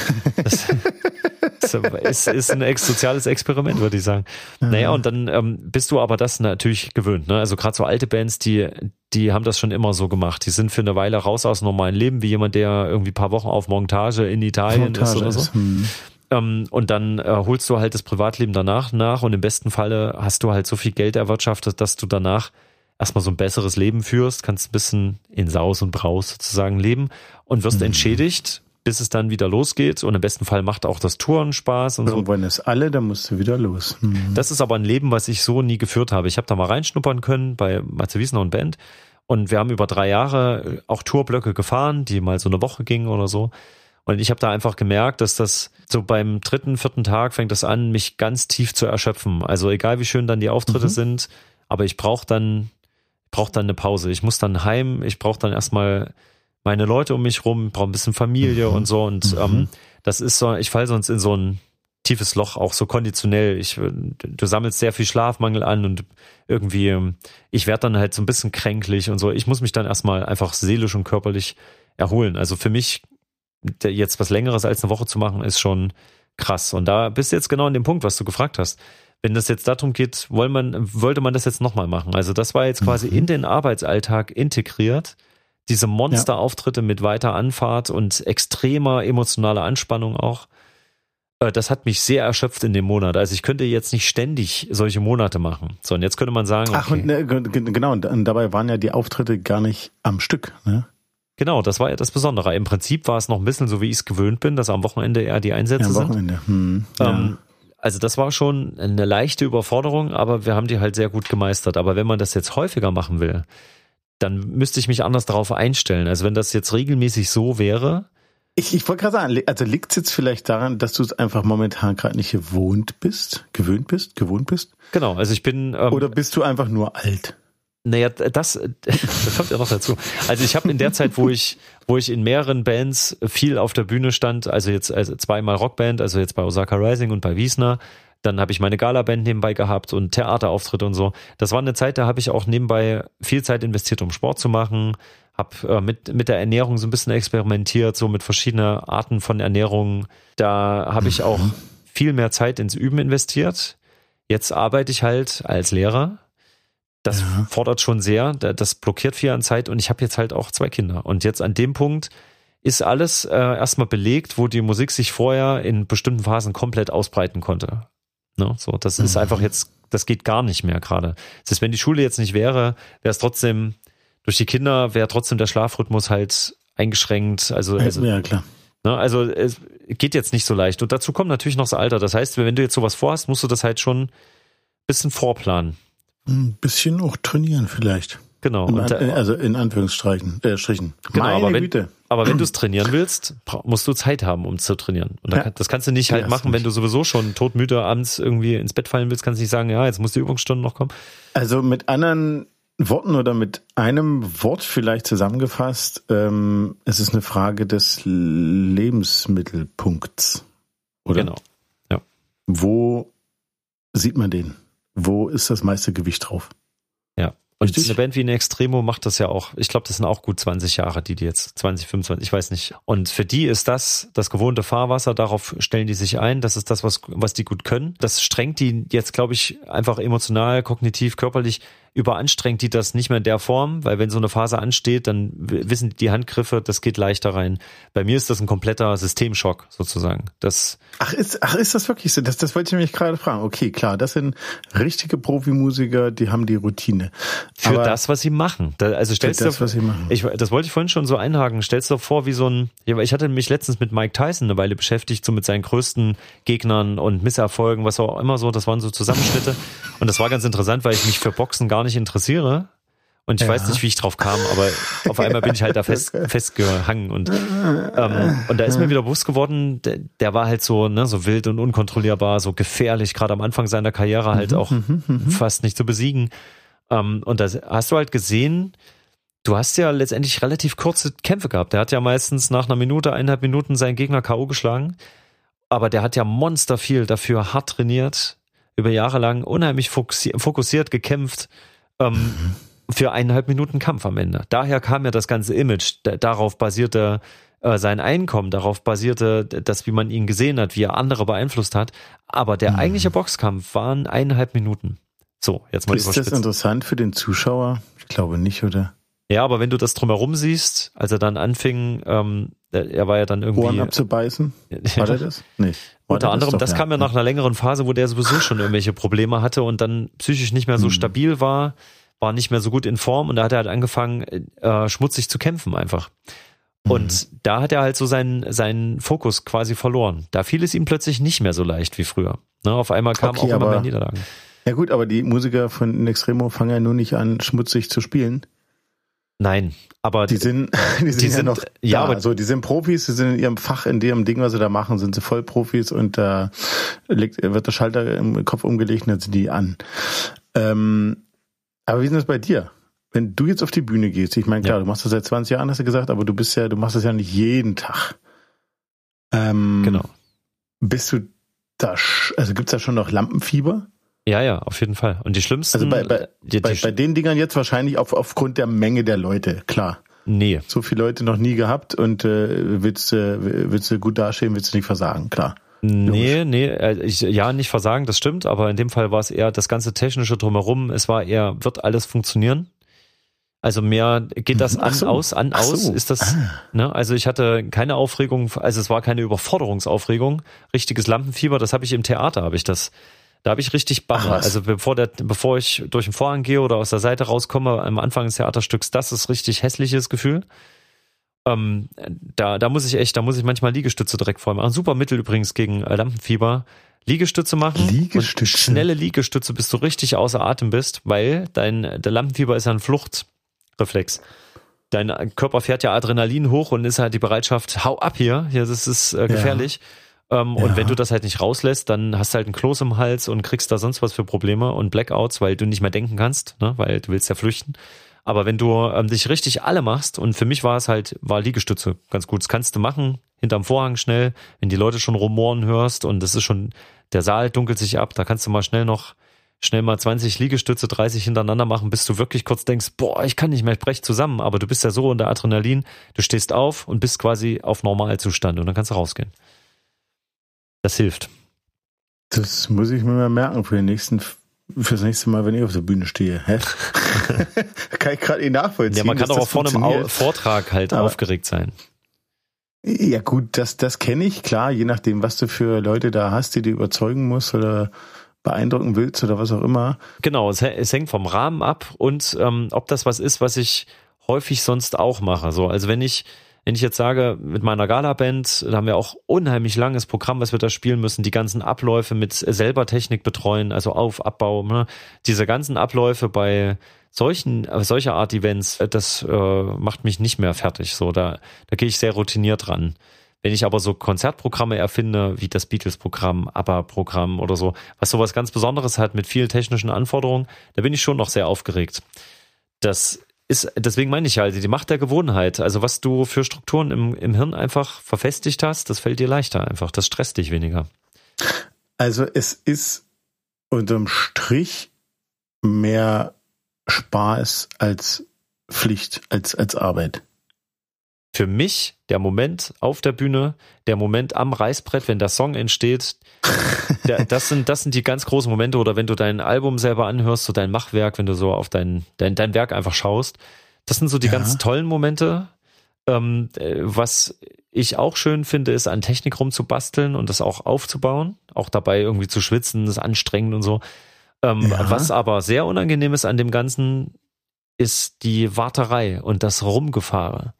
Das, ist, ist ein ex soziales Experiment, würde ich sagen. Ja. Naja, und dann ähm, bist du aber das natürlich gewöhnt. Ne? Also gerade so alte Bands, die, die haben das schon immer so gemacht. Die sind für eine Weile raus aus dem normalen Leben, wie jemand, der irgendwie paar Wochen auf Montage in Italien Montage ist oder so. Ist, hm. Ähm, und dann äh, holst du halt das Privatleben danach nach und im besten Falle hast du halt so viel Geld erwirtschaftet, dass du danach erstmal so ein besseres Leben führst, kannst ein bisschen in Saus und Braus sozusagen leben und wirst mhm. entschädigt, bis es dann wieder losgeht. Und im besten Fall macht auch das Touren Spaß und Irgendwann so. ist alle, dann musst du wieder los. Mhm. Das ist aber ein Leben, was ich so nie geführt habe. Ich habe da mal reinschnuppern können bei Matze Wiesner und Band. Und wir haben über drei Jahre auch Tourblöcke gefahren, die mal so eine Woche gingen oder so. Und ich habe da einfach gemerkt, dass das so beim dritten, vierten Tag fängt das an, mich ganz tief zu erschöpfen. Also egal wie schön dann die Auftritte mhm. sind, aber ich brauche dann, brauche dann eine Pause. Ich muss dann heim, ich brauche dann erstmal meine Leute um mich rum, brauche ein bisschen Familie mhm. und so. Und mhm. ähm, das ist so, ich falle sonst in so ein tiefes Loch, auch so konditionell. Ich, du sammelst sehr viel Schlafmangel an und irgendwie, ähm, ich werde dann halt so ein bisschen kränklich und so. Ich muss mich dann erstmal einfach seelisch und körperlich erholen. Also für mich jetzt was längeres als eine Woche zu machen, ist schon krass. Und da bist du jetzt genau an dem Punkt, was du gefragt hast. Wenn das jetzt darum geht, man, wollte man das jetzt nochmal machen. Also das war jetzt quasi mhm. in den Arbeitsalltag integriert. Diese Monsterauftritte ja. mit weiter Anfahrt und extremer emotionaler Anspannung auch. Äh, das hat mich sehr erschöpft in dem Monat. Also ich könnte jetzt nicht ständig solche Monate machen. So, und jetzt könnte man sagen. Okay. Ach, und ne, genau, und dabei waren ja die Auftritte gar nicht am Stück, ne? Genau, das war ja das Besondere. Im Prinzip war es noch ein bisschen so, wie ich es gewöhnt bin, dass am Wochenende eher die Einsätze ja, am Wochenende. sind. Hm, ja. ähm, also das war schon eine leichte Überforderung, aber wir haben die halt sehr gut gemeistert. Aber wenn man das jetzt häufiger machen will, dann müsste ich mich anders darauf einstellen. Also wenn das jetzt regelmäßig so wäre, ich, ich wollte gerade sagen, also liegt es jetzt vielleicht daran, dass du es einfach momentan gerade nicht gewohnt bist, gewöhnt bist, gewohnt bist? Genau, also ich bin. Ähm, Oder bist du einfach nur alt? Naja, das, das kommt ja noch dazu. Also ich habe in der Zeit, wo ich, wo ich in mehreren Bands viel auf der Bühne stand, also jetzt also zweimal Rockband, also jetzt bei Osaka Rising und bei Wiesner, dann habe ich meine Gala-Band nebenbei gehabt und Theaterauftritte und so. Das war eine Zeit, da habe ich auch nebenbei viel Zeit investiert, um Sport zu machen, habe äh, mit, mit der Ernährung so ein bisschen experimentiert, so mit verschiedenen Arten von Ernährung. Da habe ich auch viel mehr Zeit ins Üben investiert. Jetzt arbeite ich halt als Lehrer das ja. fordert schon sehr, das blockiert viel an Zeit und ich habe jetzt halt auch zwei Kinder. Und jetzt an dem Punkt ist alles äh, erstmal belegt, wo die Musik sich vorher in bestimmten Phasen komplett ausbreiten konnte. Ne? So, das mhm. ist einfach jetzt, das geht gar nicht mehr gerade. Das heißt, wenn die Schule jetzt nicht wäre, wäre es trotzdem, durch die Kinder wäre trotzdem der Schlafrhythmus halt eingeschränkt. Also, also ja, klar. Ne, also es geht jetzt nicht so leicht. Und dazu kommt natürlich noch das Alter. Das heißt, wenn du jetzt sowas vorhast, musst du das halt schon ein bisschen vorplanen. Ein bisschen auch trainieren vielleicht. Genau. In, da, also in Anführungsstrichen. Äh, Strichen. Genau, Meine aber wenn, Güte. aber wenn du es trainieren willst, musst du Zeit haben, um zu trainieren. Und ja. das kannst du nicht halt machen, wenn du sowieso schon todmüde abends irgendwie ins Bett fallen willst, kannst du nicht sagen, ja, jetzt muss die Übungsstunde noch kommen. Also mit anderen Worten oder mit einem Wort vielleicht zusammengefasst, ähm, es ist eine Frage des Lebensmittelpunkts. Oder? Genau. Ja. Wo sieht man den? Wo ist das meiste Gewicht drauf? Ja. Und Richtig? eine Band wie eine Extremo macht das ja auch. Ich glaube, das sind auch gut 20 Jahre, die die jetzt 20, 25, ich weiß nicht. Und für die ist das das gewohnte Fahrwasser. Darauf stellen die sich ein. Das ist das, was was die gut können. Das strengt die jetzt, glaube ich, einfach emotional, kognitiv, körperlich überanstrengt die das nicht mehr in der Form, weil wenn so eine Phase ansteht, dann wissen die Handgriffe, das geht leichter rein. Bei mir ist das ein kompletter Systemschock sozusagen. Das ach, ist, ach, ist das wirklich so? Das, das wollte ich mich gerade fragen. Okay, klar, das sind richtige Profimusiker, die haben die Routine. Für Aber das, was sie machen. Da, also stellst das, was sie machen. Ich, das wollte ich vorhin schon so einhaken. Stellst du dir vor, wie so ein, ich hatte mich letztens mit Mike Tyson eine Weile beschäftigt, so mit seinen größten Gegnern und Misserfolgen, was auch immer so. Das waren so Zusammenschnitte. und das war ganz interessant, weil ich mich für Boxen gar nicht interessiere. Und ich ja. weiß nicht, wie ich drauf kam, aber auf einmal bin ich halt da fest, festgehangen und ähm, und da ist mir wieder bewusst geworden, der, der war halt so ne so wild und unkontrollierbar, so gefährlich, gerade am Anfang seiner Karriere halt mhm, auch mhm, mhm. fast nicht zu besiegen. Ähm, und da hast du halt gesehen, du hast ja letztendlich relativ kurze Kämpfe gehabt. Der hat ja meistens nach einer Minute, eineinhalb Minuten seinen Gegner K.O. geschlagen, aber der hat ja monster viel dafür hart trainiert, über Jahre lang unheimlich fokussiert gekämpft ähm, für eineinhalb Minuten Kampf am Ende. Daher kam ja das ganze Image. Darauf basierte äh, sein Einkommen, darauf basierte das, wie man ihn gesehen hat, wie er andere beeinflusst hat. Aber der mhm. eigentliche Boxkampf waren eineinhalb Minuten. So, jetzt mal Ist das interessant für den Zuschauer? Ich glaube nicht, oder? Ja, aber wenn du das drumherum siehst, als er dann anfing, ähm, er war ja dann irgendwie. Ohren abzubeißen? War der das? Nicht. Unter anderem, das, das kam ja nach einer längeren Phase, wo der sowieso schon irgendwelche Probleme hatte und dann psychisch nicht mehr so hm. stabil war, war nicht mehr so gut in Form und da hat er halt angefangen, äh, schmutzig zu kämpfen einfach. Und mhm. da hat er halt so seinen, seinen Fokus quasi verloren. Da fiel es ihm plötzlich nicht mehr so leicht wie früher. Ne, auf einmal kamen okay, auch immer mehr Niederlagen. Ja gut, aber die Musiker von Extremo fangen ja nur nicht an, schmutzig zu spielen. Nein, aber die sind, die sind, die sind ja noch, ja, aber so, die sind Profis, die sind in ihrem Fach, in dem Ding, was sie da machen, sind sie Vollprofis und da äh, liegt, wird der Schalter im Kopf umgelegt und dann sind die an. Ähm, aber wie ist das bei dir? Wenn du jetzt auf die Bühne gehst, ich meine, klar, ja. du machst das seit 20 Jahren, hast du gesagt, aber du bist ja, du machst das ja nicht jeden Tag. Ähm, genau. Bist du da, also gibt's da schon noch Lampenfieber? Ja, ja, auf jeden Fall. Und die schlimmsten. Also bei, bei, die, bei, die, bei den Dingern jetzt wahrscheinlich auf, aufgrund der Menge der Leute, klar. Nee. So viele Leute noch nie gehabt und äh, willst, äh, willst du gut dastehen, willst du nicht versagen, klar. Nee, Logisch. nee, äh, ich, ja, nicht versagen, das stimmt, aber in dem Fall war es eher das ganze technische drumherum. Es war eher, wird alles funktionieren? Also mehr geht das an, so. aus, an, aus, so. ist das, ah. ne? Also ich hatte keine Aufregung, also es war keine Überforderungsaufregung, richtiges Lampenfieber, das habe ich im Theater, habe ich das da habe ich richtig Bacher. Also bevor der, bevor ich durch den Vorhang gehe oder aus der Seite rauskomme, am Anfang des Theaterstücks, das ist richtig hässliches Gefühl. Ähm, da, da muss ich echt, da muss ich manchmal Liegestütze direkt vor machen. Super Mittel übrigens gegen äh, Lampenfieber. Liegestütze machen. Liegestütze. schnelle Liegestütze, bis du richtig außer Atem bist, weil dein, der Lampenfieber ist ja ein Fluchtreflex. Dein Körper fährt ja Adrenalin hoch und ist halt die Bereitschaft, hau ab hier, hier, das ist äh, gefährlich. Ja. Ähm, ja. Und wenn du das halt nicht rauslässt, dann hast du halt einen Kloß im Hals und kriegst da sonst was für Probleme und Blackouts, weil du nicht mehr denken kannst, ne? weil du willst ja flüchten. Aber wenn du ähm, dich richtig alle machst, und für mich war es halt, war Liegestütze ganz gut. Das kannst du machen, hinterm Vorhang schnell, wenn die Leute schon rumoren hörst und das ist schon, der Saal dunkelt sich ab, da kannst du mal schnell noch, schnell mal 20 Liegestütze, 30 hintereinander machen, bis du wirklich kurz denkst, boah, ich kann nicht mehr, ich brech zusammen, aber du bist ja so unter Adrenalin, du stehst auf und bist quasi auf Normalzustand und dann kannst du rausgehen. Das hilft. Das muss ich mir mal merken für den nächsten Fürs nächste Mal, wenn ich auf der Bühne stehe. Hä? kann ich gerade nicht nachvollziehen. Ja, man kann doch auch vor einem Vortrag halt Aber, aufgeregt sein. Ja gut, das, das kenne ich, klar, je nachdem, was du für Leute da hast, die du überzeugen musst oder beeindrucken willst oder was auch immer. Genau, es, es hängt vom Rahmen ab und ähm, ob das was ist, was ich häufig sonst auch mache. So, also wenn ich wenn ich jetzt sage, mit meiner Gala-Band, da haben wir auch unheimlich langes Programm, was wir da spielen müssen, die ganzen Abläufe mit selber Technik betreuen, also Auf, Abbau, ne? diese ganzen Abläufe bei solchen, solcher Art Events, das äh, macht mich nicht mehr fertig. So, da, da gehe ich sehr routiniert ran. Wenn ich aber so Konzertprogramme erfinde, wie das Beatles-Programm, ABBA-Programm oder so, was sowas ganz Besonderes hat mit vielen technischen Anforderungen, da bin ich schon noch sehr aufgeregt. Das ist, deswegen meine ich halt, die Macht der Gewohnheit. Also was du für Strukturen im, im Hirn einfach verfestigt hast, das fällt dir leichter einfach. Das stresst dich weniger. Also es ist unterm Strich mehr Spaß als Pflicht, als, als Arbeit für mich der Moment auf der Bühne, der Moment am Reißbrett, wenn der Song entsteht, der, das sind das sind die ganz großen Momente oder wenn du dein Album selber anhörst, so dein Machwerk, wenn du so auf dein dein, dein Werk einfach schaust, das sind so die ja. ganz tollen Momente. Ähm, äh, was ich auch schön finde, ist an Technik rumzubasteln und das auch aufzubauen, auch dabei irgendwie zu schwitzen, das anstrengend und so. Ähm, ja. Was aber sehr unangenehm ist an dem Ganzen, ist die Warterei und das Rumgefahre.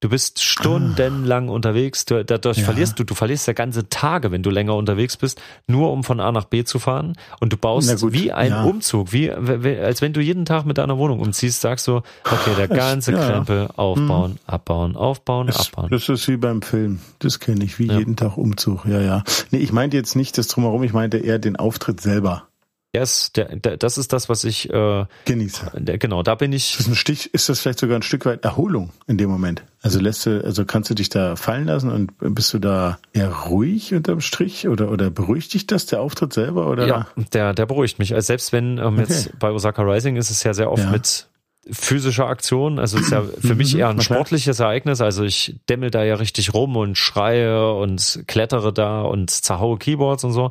Du bist stundenlang ah. unterwegs. Du, dadurch ja. verlierst du, du verlierst ja ganze Tage, wenn du länger unterwegs bist, nur um von A nach B zu fahren. Und du baust wie ein ja. Umzug, wie als wenn du jeden Tag mit deiner Wohnung umziehst, sagst du, okay, der ganze ja. Krempel aufbauen, hm. abbauen, aufbauen, das, abbauen. Das ist wie beim Film. Das kenne ich, wie jeden Tag Umzug. Ja, ja. Nee, ich meinte jetzt nicht das drumherum, ich meinte eher den Auftritt selber. Yes, der, der, das ist das, was ich äh, genieße. Der, genau, da bin ich. Ist das, ein Stich, ist das vielleicht sogar ein Stück weit Erholung in dem Moment? Also lässt du, also kannst du dich da fallen lassen und bist du da eher ruhig unterm Strich oder oder beruhigt dich das der Auftritt selber oder? Ja, der der beruhigt mich. Also selbst wenn ähm, okay. jetzt bei Osaka Rising ist es ja sehr oft ja. mit physischer Aktion. Also es ist ja für mich eher ein sportliches Ereignis. Also ich dämmel da ja richtig rum und schreie und klettere da und zerhaue Keyboards und so.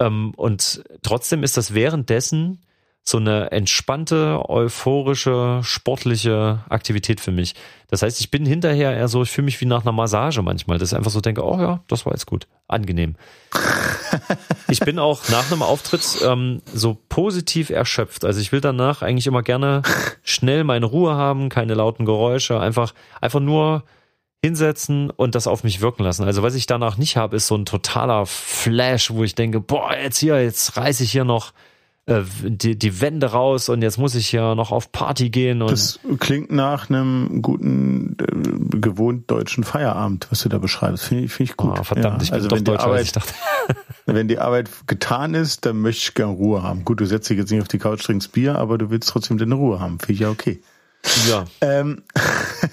Ähm, und trotzdem ist das währenddessen so eine entspannte, euphorische, sportliche Aktivität für mich. Das heißt, ich bin hinterher eher so, ich fühle mich wie nach einer Massage manchmal, dass ich einfach so denke, oh ja, das war jetzt gut, angenehm. ich bin auch nach einem Auftritt ähm, so positiv erschöpft. Also ich will danach eigentlich immer gerne schnell meine Ruhe haben, keine lauten Geräusche, einfach, einfach nur hinsetzen und das auf mich wirken lassen. Also was ich danach nicht habe, ist so ein totaler Flash, wo ich denke, boah, jetzt hier, jetzt reiße ich hier noch äh, die, die Wände raus und jetzt muss ich hier noch auf Party gehen. Und das klingt nach einem guten, äh, gewohnt deutschen Feierabend, was du da beschreibst. Finde ich, find ich gut. Oh, verdammt, ja. ich bin also doch wenn Deutscher, Arbeit, ich dachte. wenn die Arbeit getan ist, dann möchte ich gerne Ruhe haben. Gut, du setzt dich jetzt nicht auf die Couch, trinkst Bier, aber du willst trotzdem deine Ruhe haben. Finde ich ja okay. Ja. Ähm,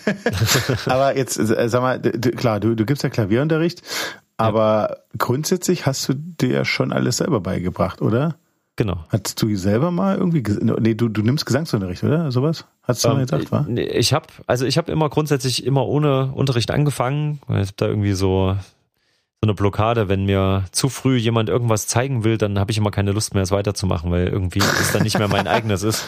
aber jetzt, äh, sag mal, du, klar, du, du gibst ja Klavierunterricht Aber ja. grundsätzlich hast du dir schon alles selber beigebracht, oder? Genau. Hattest du selber mal irgendwie, nee, du, du nimmst Gesangsunterricht, oder? Sowas? Hast du ähm, mal gedacht, war? Ich habe, also ich habe immer grundsätzlich immer ohne Unterricht angefangen. Ich habe da irgendwie so so eine Blockade, wenn mir zu früh jemand irgendwas zeigen will, dann habe ich immer keine Lust mehr, es weiterzumachen, weil irgendwie es dann nicht mehr mein eigenes ist.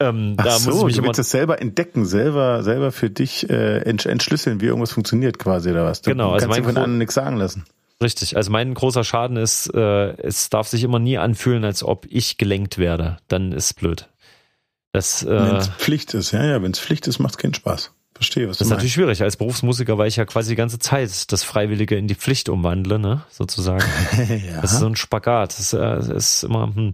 Ähm, Ach da so, muss ich mich du willst es selber entdecken, selber, selber für dich äh, entschlüsseln, wie irgendwas funktioniert quasi oder was. Du genau, also kannst von anderen nichts sagen lassen. Richtig, also mein großer Schaden ist, äh, es darf sich immer nie anfühlen, als ob ich gelenkt werde. Dann ist es blöd. Das, äh, wenn es Pflicht ist, ja, ja, wenn es Pflicht ist, macht es keinen Spaß. Verstehe, was Das ist natürlich schwierig als Berufsmusiker, weil ich ja quasi die ganze Zeit das Freiwillige in die Pflicht umwandle, ne, sozusagen. ja. Das ist so ein Spagat. Das, äh, das ist immer, hm.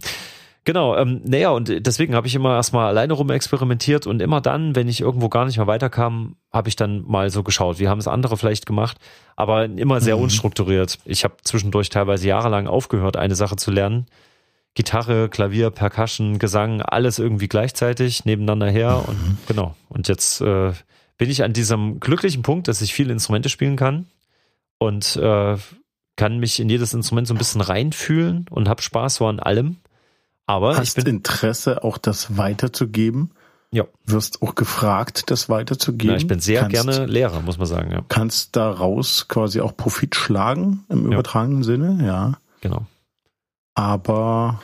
Genau, ähm, naja, und deswegen habe ich immer erstmal alleine rum experimentiert und immer dann, wenn ich irgendwo gar nicht mehr weiterkam, habe ich dann mal so geschaut. Wie haben es andere vielleicht gemacht, aber immer sehr mhm. unstrukturiert. Ich habe zwischendurch teilweise jahrelang aufgehört, eine Sache zu lernen. Gitarre, Klavier, Percussion, Gesang, alles irgendwie gleichzeitig nebeneinander her und mhm. genau. Und jetzt äh, bin ich an diesem glücklichen Punkt, dass ich viele Instrumente spielen kann und äh, kann mich in jedes Instrument so ein bisschen reinfühlen und habe Spaß so an allem. Aber Hast ich bin Interesse, auch das weiterzugeben? Ja. Wirst auch gefragt, das weiterzugeben? Ja, ich bin sehr kannst, gerne Lehrer, muss man sagen. Ja. Kannst daraus quasi auch Profit schlagen im ja. übertragenen Sinne, ja. Genau. Aber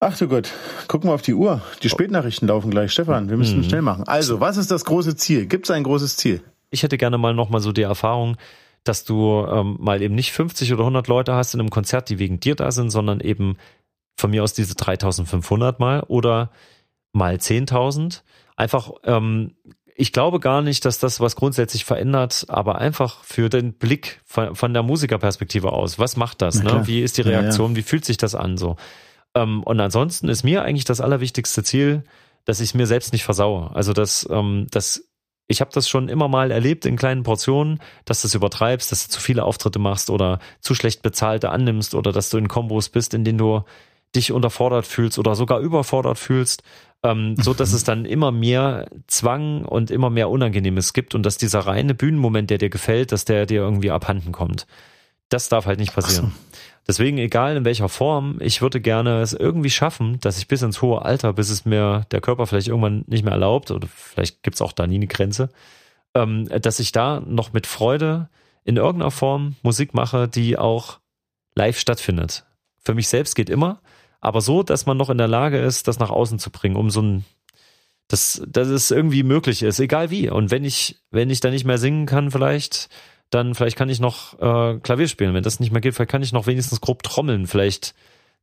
Ach du Gott, guck mal auf die Uhr. Die Spätnachrichten laufen gleich. Stefan, wir müssen mhm. schnell machen. Also, was ist das große Ziel? Gibt es ein großes Ziel? Ich hätte gerne mal nochmal so die Erfahrung, dass du ähm, mal eben nicht 50 oder 100 Leute hast in einem Konzert, die wegen dir da sind, sondern eben von mir aus diese 3500 mal oder mal 10.000. Einfach, ähm, ich glaube gar nicht, dass das was grundsätzlich verändert, aber einfach für den Blick von, von der Musikerperspektive aus. Was macht das? Ne? Wie ist die Reaktion? Ja, ja. Wie fühlt sich das an? So. Ähm, und ansonsten ist mir eigentlich das allerwichtigste Ziel, dass ich es mir selbst nicht versaue. Also dass, ähm, dass ich habe das schon immer mal erlebt in kleinen Portionen, dass du es übertreibst, dass du zu viele Auftritte machst oder zu schlecht bezahlte annimmst oder dass du in Kombos bist, in denen du dich unterfordert fühlst oder sogar überfordert fühlst, ähm, so dass es dann immer mehr Zwang und immer mehr Unangenehmes gibt und dass dieser reine Bühnenmoment, der dir gefällt, dass der dir irgendwie abhanden kommt. Das darf halt nicht passieren. So. Deswegen, egal in welcher Form, ich würde gerne es irgendwie schaffen, dass ich bis ins hohe Alter, bis es mir der Körper vielleicht irgendwann nicht mehr erlaubt, oder vielleicht gibt's auch da nie eine Grenze, ähm, dass ich da noch mit Freude in irgendeiner Form Musik mache, die auch live stattfindet. Für mich selbst geht immer, aber so, dass man noch in der Lage ist, das nach außen zu bringen, um so ein dass, dass es irgendwie möglich ist, egal wie. Und wenn ich, wenn ich da nicht mehr singen kann, vielleicht, dann vielleicht kann ich noch äh, Klavier spielen. Wenn das nicht mehr geht, vielleicht kann ich noch wenigstens grob trommeln. Vielleicht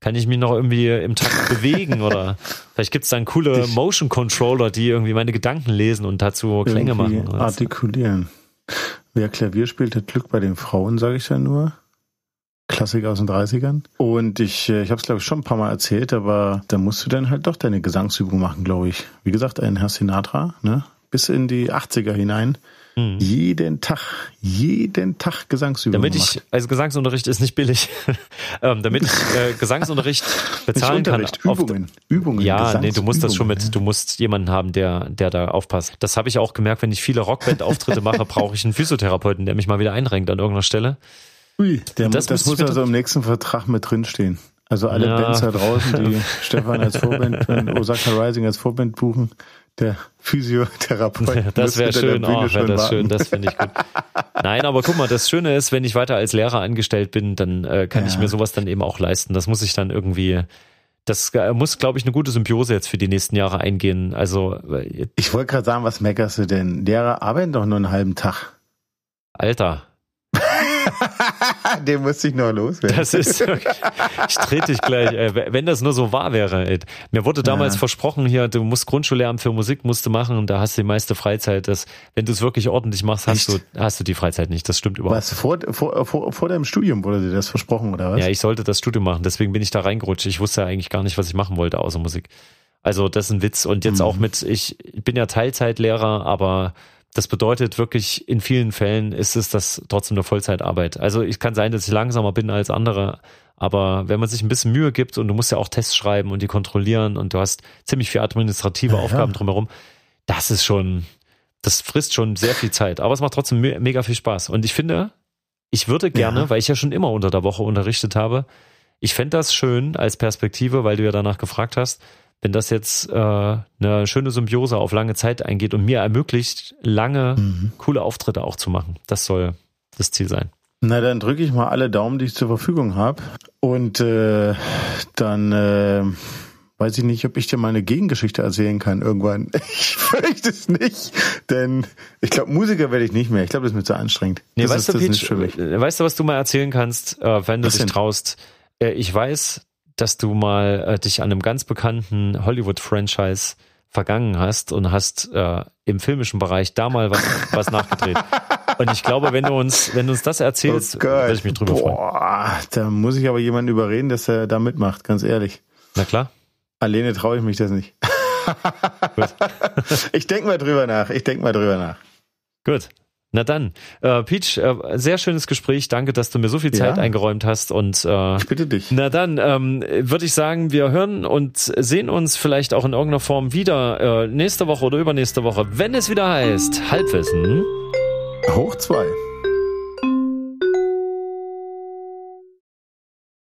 kann ich mich noch irgendwie im Takt bewegen oder vielleicht gibt's dann coole ich Motion Controller, die irgendwie meine Gedanken lesen und dazu Klänge machen. Artikulieren. Wer Klavier spielt, hat Glück bei den Frauen, sage ich ja nur. Klassiker aus den 30ern. Und ich, äh, ich habe es, glaube ich, schon ein paar Mal erzählt, aber da musst du dann halt doch deine Gesangsübung machen, glaube ich. Wie gesagt, ein Herr Sinatra, ne? Bis in die 80er hinein. Mhm. Jeden Tag, jeden Tag Gesangsübungen Damit ich, gemacht. also Gesangsunterricht ist nicht billig. ähm, damit ich äh, Gesangsunterricht bezahlen kann. Übungen, Übungen. Ja, nee, du musst das schon mit, du musst jemanden haben, der, der da aufpasst. Das habe ich auch gemerkt, wenn ich viele Rockband-Auftritte mache, brauche ich einen Physiotherapeuten, der mich mal wieder einrenkt an irgendeiner Stelle. Ui, der, das, das muss also im nächsten Vertrag mit drinstehen. Also alle ja. Bands da draußen, die Stefan als Vorband, Osaka Rising als Vorband buchen, der Physiotherapeut. Das wäre schön, oh, wäre das warten. schön, das finde ich gut. Nein, aber guck mal, das Schöne ist, wenn ich weiter als Lehrer angestellt bin, dann äh, kann ja. ich mir sowas dann eben auch leisten. Das muss ich dann irgendwie, das äh, muss, glaube ich, eine gute Symbiose jetzt für die nächsten Jahre eingehen. Also äh, ich wollte gerade sagen, was meckerst du denn? Lehrer arbeiten doch nur einen halben Tag. Alter, Den musste ich noch loswerden. Das ist ich trete dich gleich, ey. wenn das nur so wahr wäre. Ey. Mir wurde damals ja. versprochen hier, du musst Grundschullehramt für Musik musst du machen und da hast du die meiste Freizeit. Das, wenn du es wirklich ordentlich machst, hast du, hast du die Freizeit nicht. Das stimmt überhaupt. Was, vor, vor, vor, vor deinem Studium wurde dir das versprochen oder was? Ja, ich sollte das Studium machen, deswegen bin ich da reingerutscht. Ich wusste eigentlich gar nicht, was ich machen wollte außer Musik. Also das ist ein Witz. Und jetzt mhm. auch mit, ich bin ja Teilzeitlehrer, aber das bedeutet wirklich, in vielen Fällen ist es das trotzdem eine Vollzeitarbeit. Also ich kann sein, dass ich langsamer bin als andere, aber wenn man sich ein bisschen Mühe gibt und du musst ja auch Tests schreiben und die kontrollieren und du hast ziemlich viel administrative ja, Aufgaben ja. drumherum, das ist schon, das frisst schon sehr viel Zeit. Aber es macht trotzdem mega viel Spaß. Und ich finde, ich würde gerne, ja. weil ich ja schon immer unter der Woche unterrichtet habe, ich fände das schön als Perspektive, weil du ja danach gefragt hast, wenn das jetzt äh, eine schöne Symbiose auf lange Zeit eingeht und mir ermöglicht, lange mhm. coole Auftritte auch zu machen. Das soll das Ziel sein. Na, dann drücke ich mal alle Daumen, die ich zur Verfügung habe. Und äh, dann äh, weiß ich nicht, ob ich dir mal eine Gegengeschichte erzählen kann irgendwann. Ich fürchte es nicht, denn ich glaube, Musiker werde ich nicht mehr. Ich glaube, das ist mir zu anstrengend. Nee, das weißt ist, du, Peach, weißt du, was du mal erzählen kannst, äh, wenn du was dich denn? traust? Äh, ich weiß, dass du mal äh, dich an einem ganz bekannten Hollywood-Franchise vergangen hast und hast äh, im filmischen Bereich da mal was, was nachgedreht. Und ich glaube, wenn du uns, wenn du uns das erzählst, oh würde ich mich drüber Boah, freuen. Da muss ich aber jemanden überreden, dass er da mitmacht, ganz ehrlich. Na klar. Alleine traue ich mich das nicht. ich denke mal drüber nach. Ich denke mal drüber nach. Gut. Na dann, äh, Peach, äh, sehr schönes Gespräch. Danke, dass du mir so viel Zeit ja. eingeräumt hast. Und äh, ich bitte dich. Na dann, ähm, würde ich sagen, wir hören und sehen uns vielleicht auch in irgendeiner Form wieder äh, nächste Woche oder übernächste Woche, wenn es wieder heißt Halbwissen hoch zwei.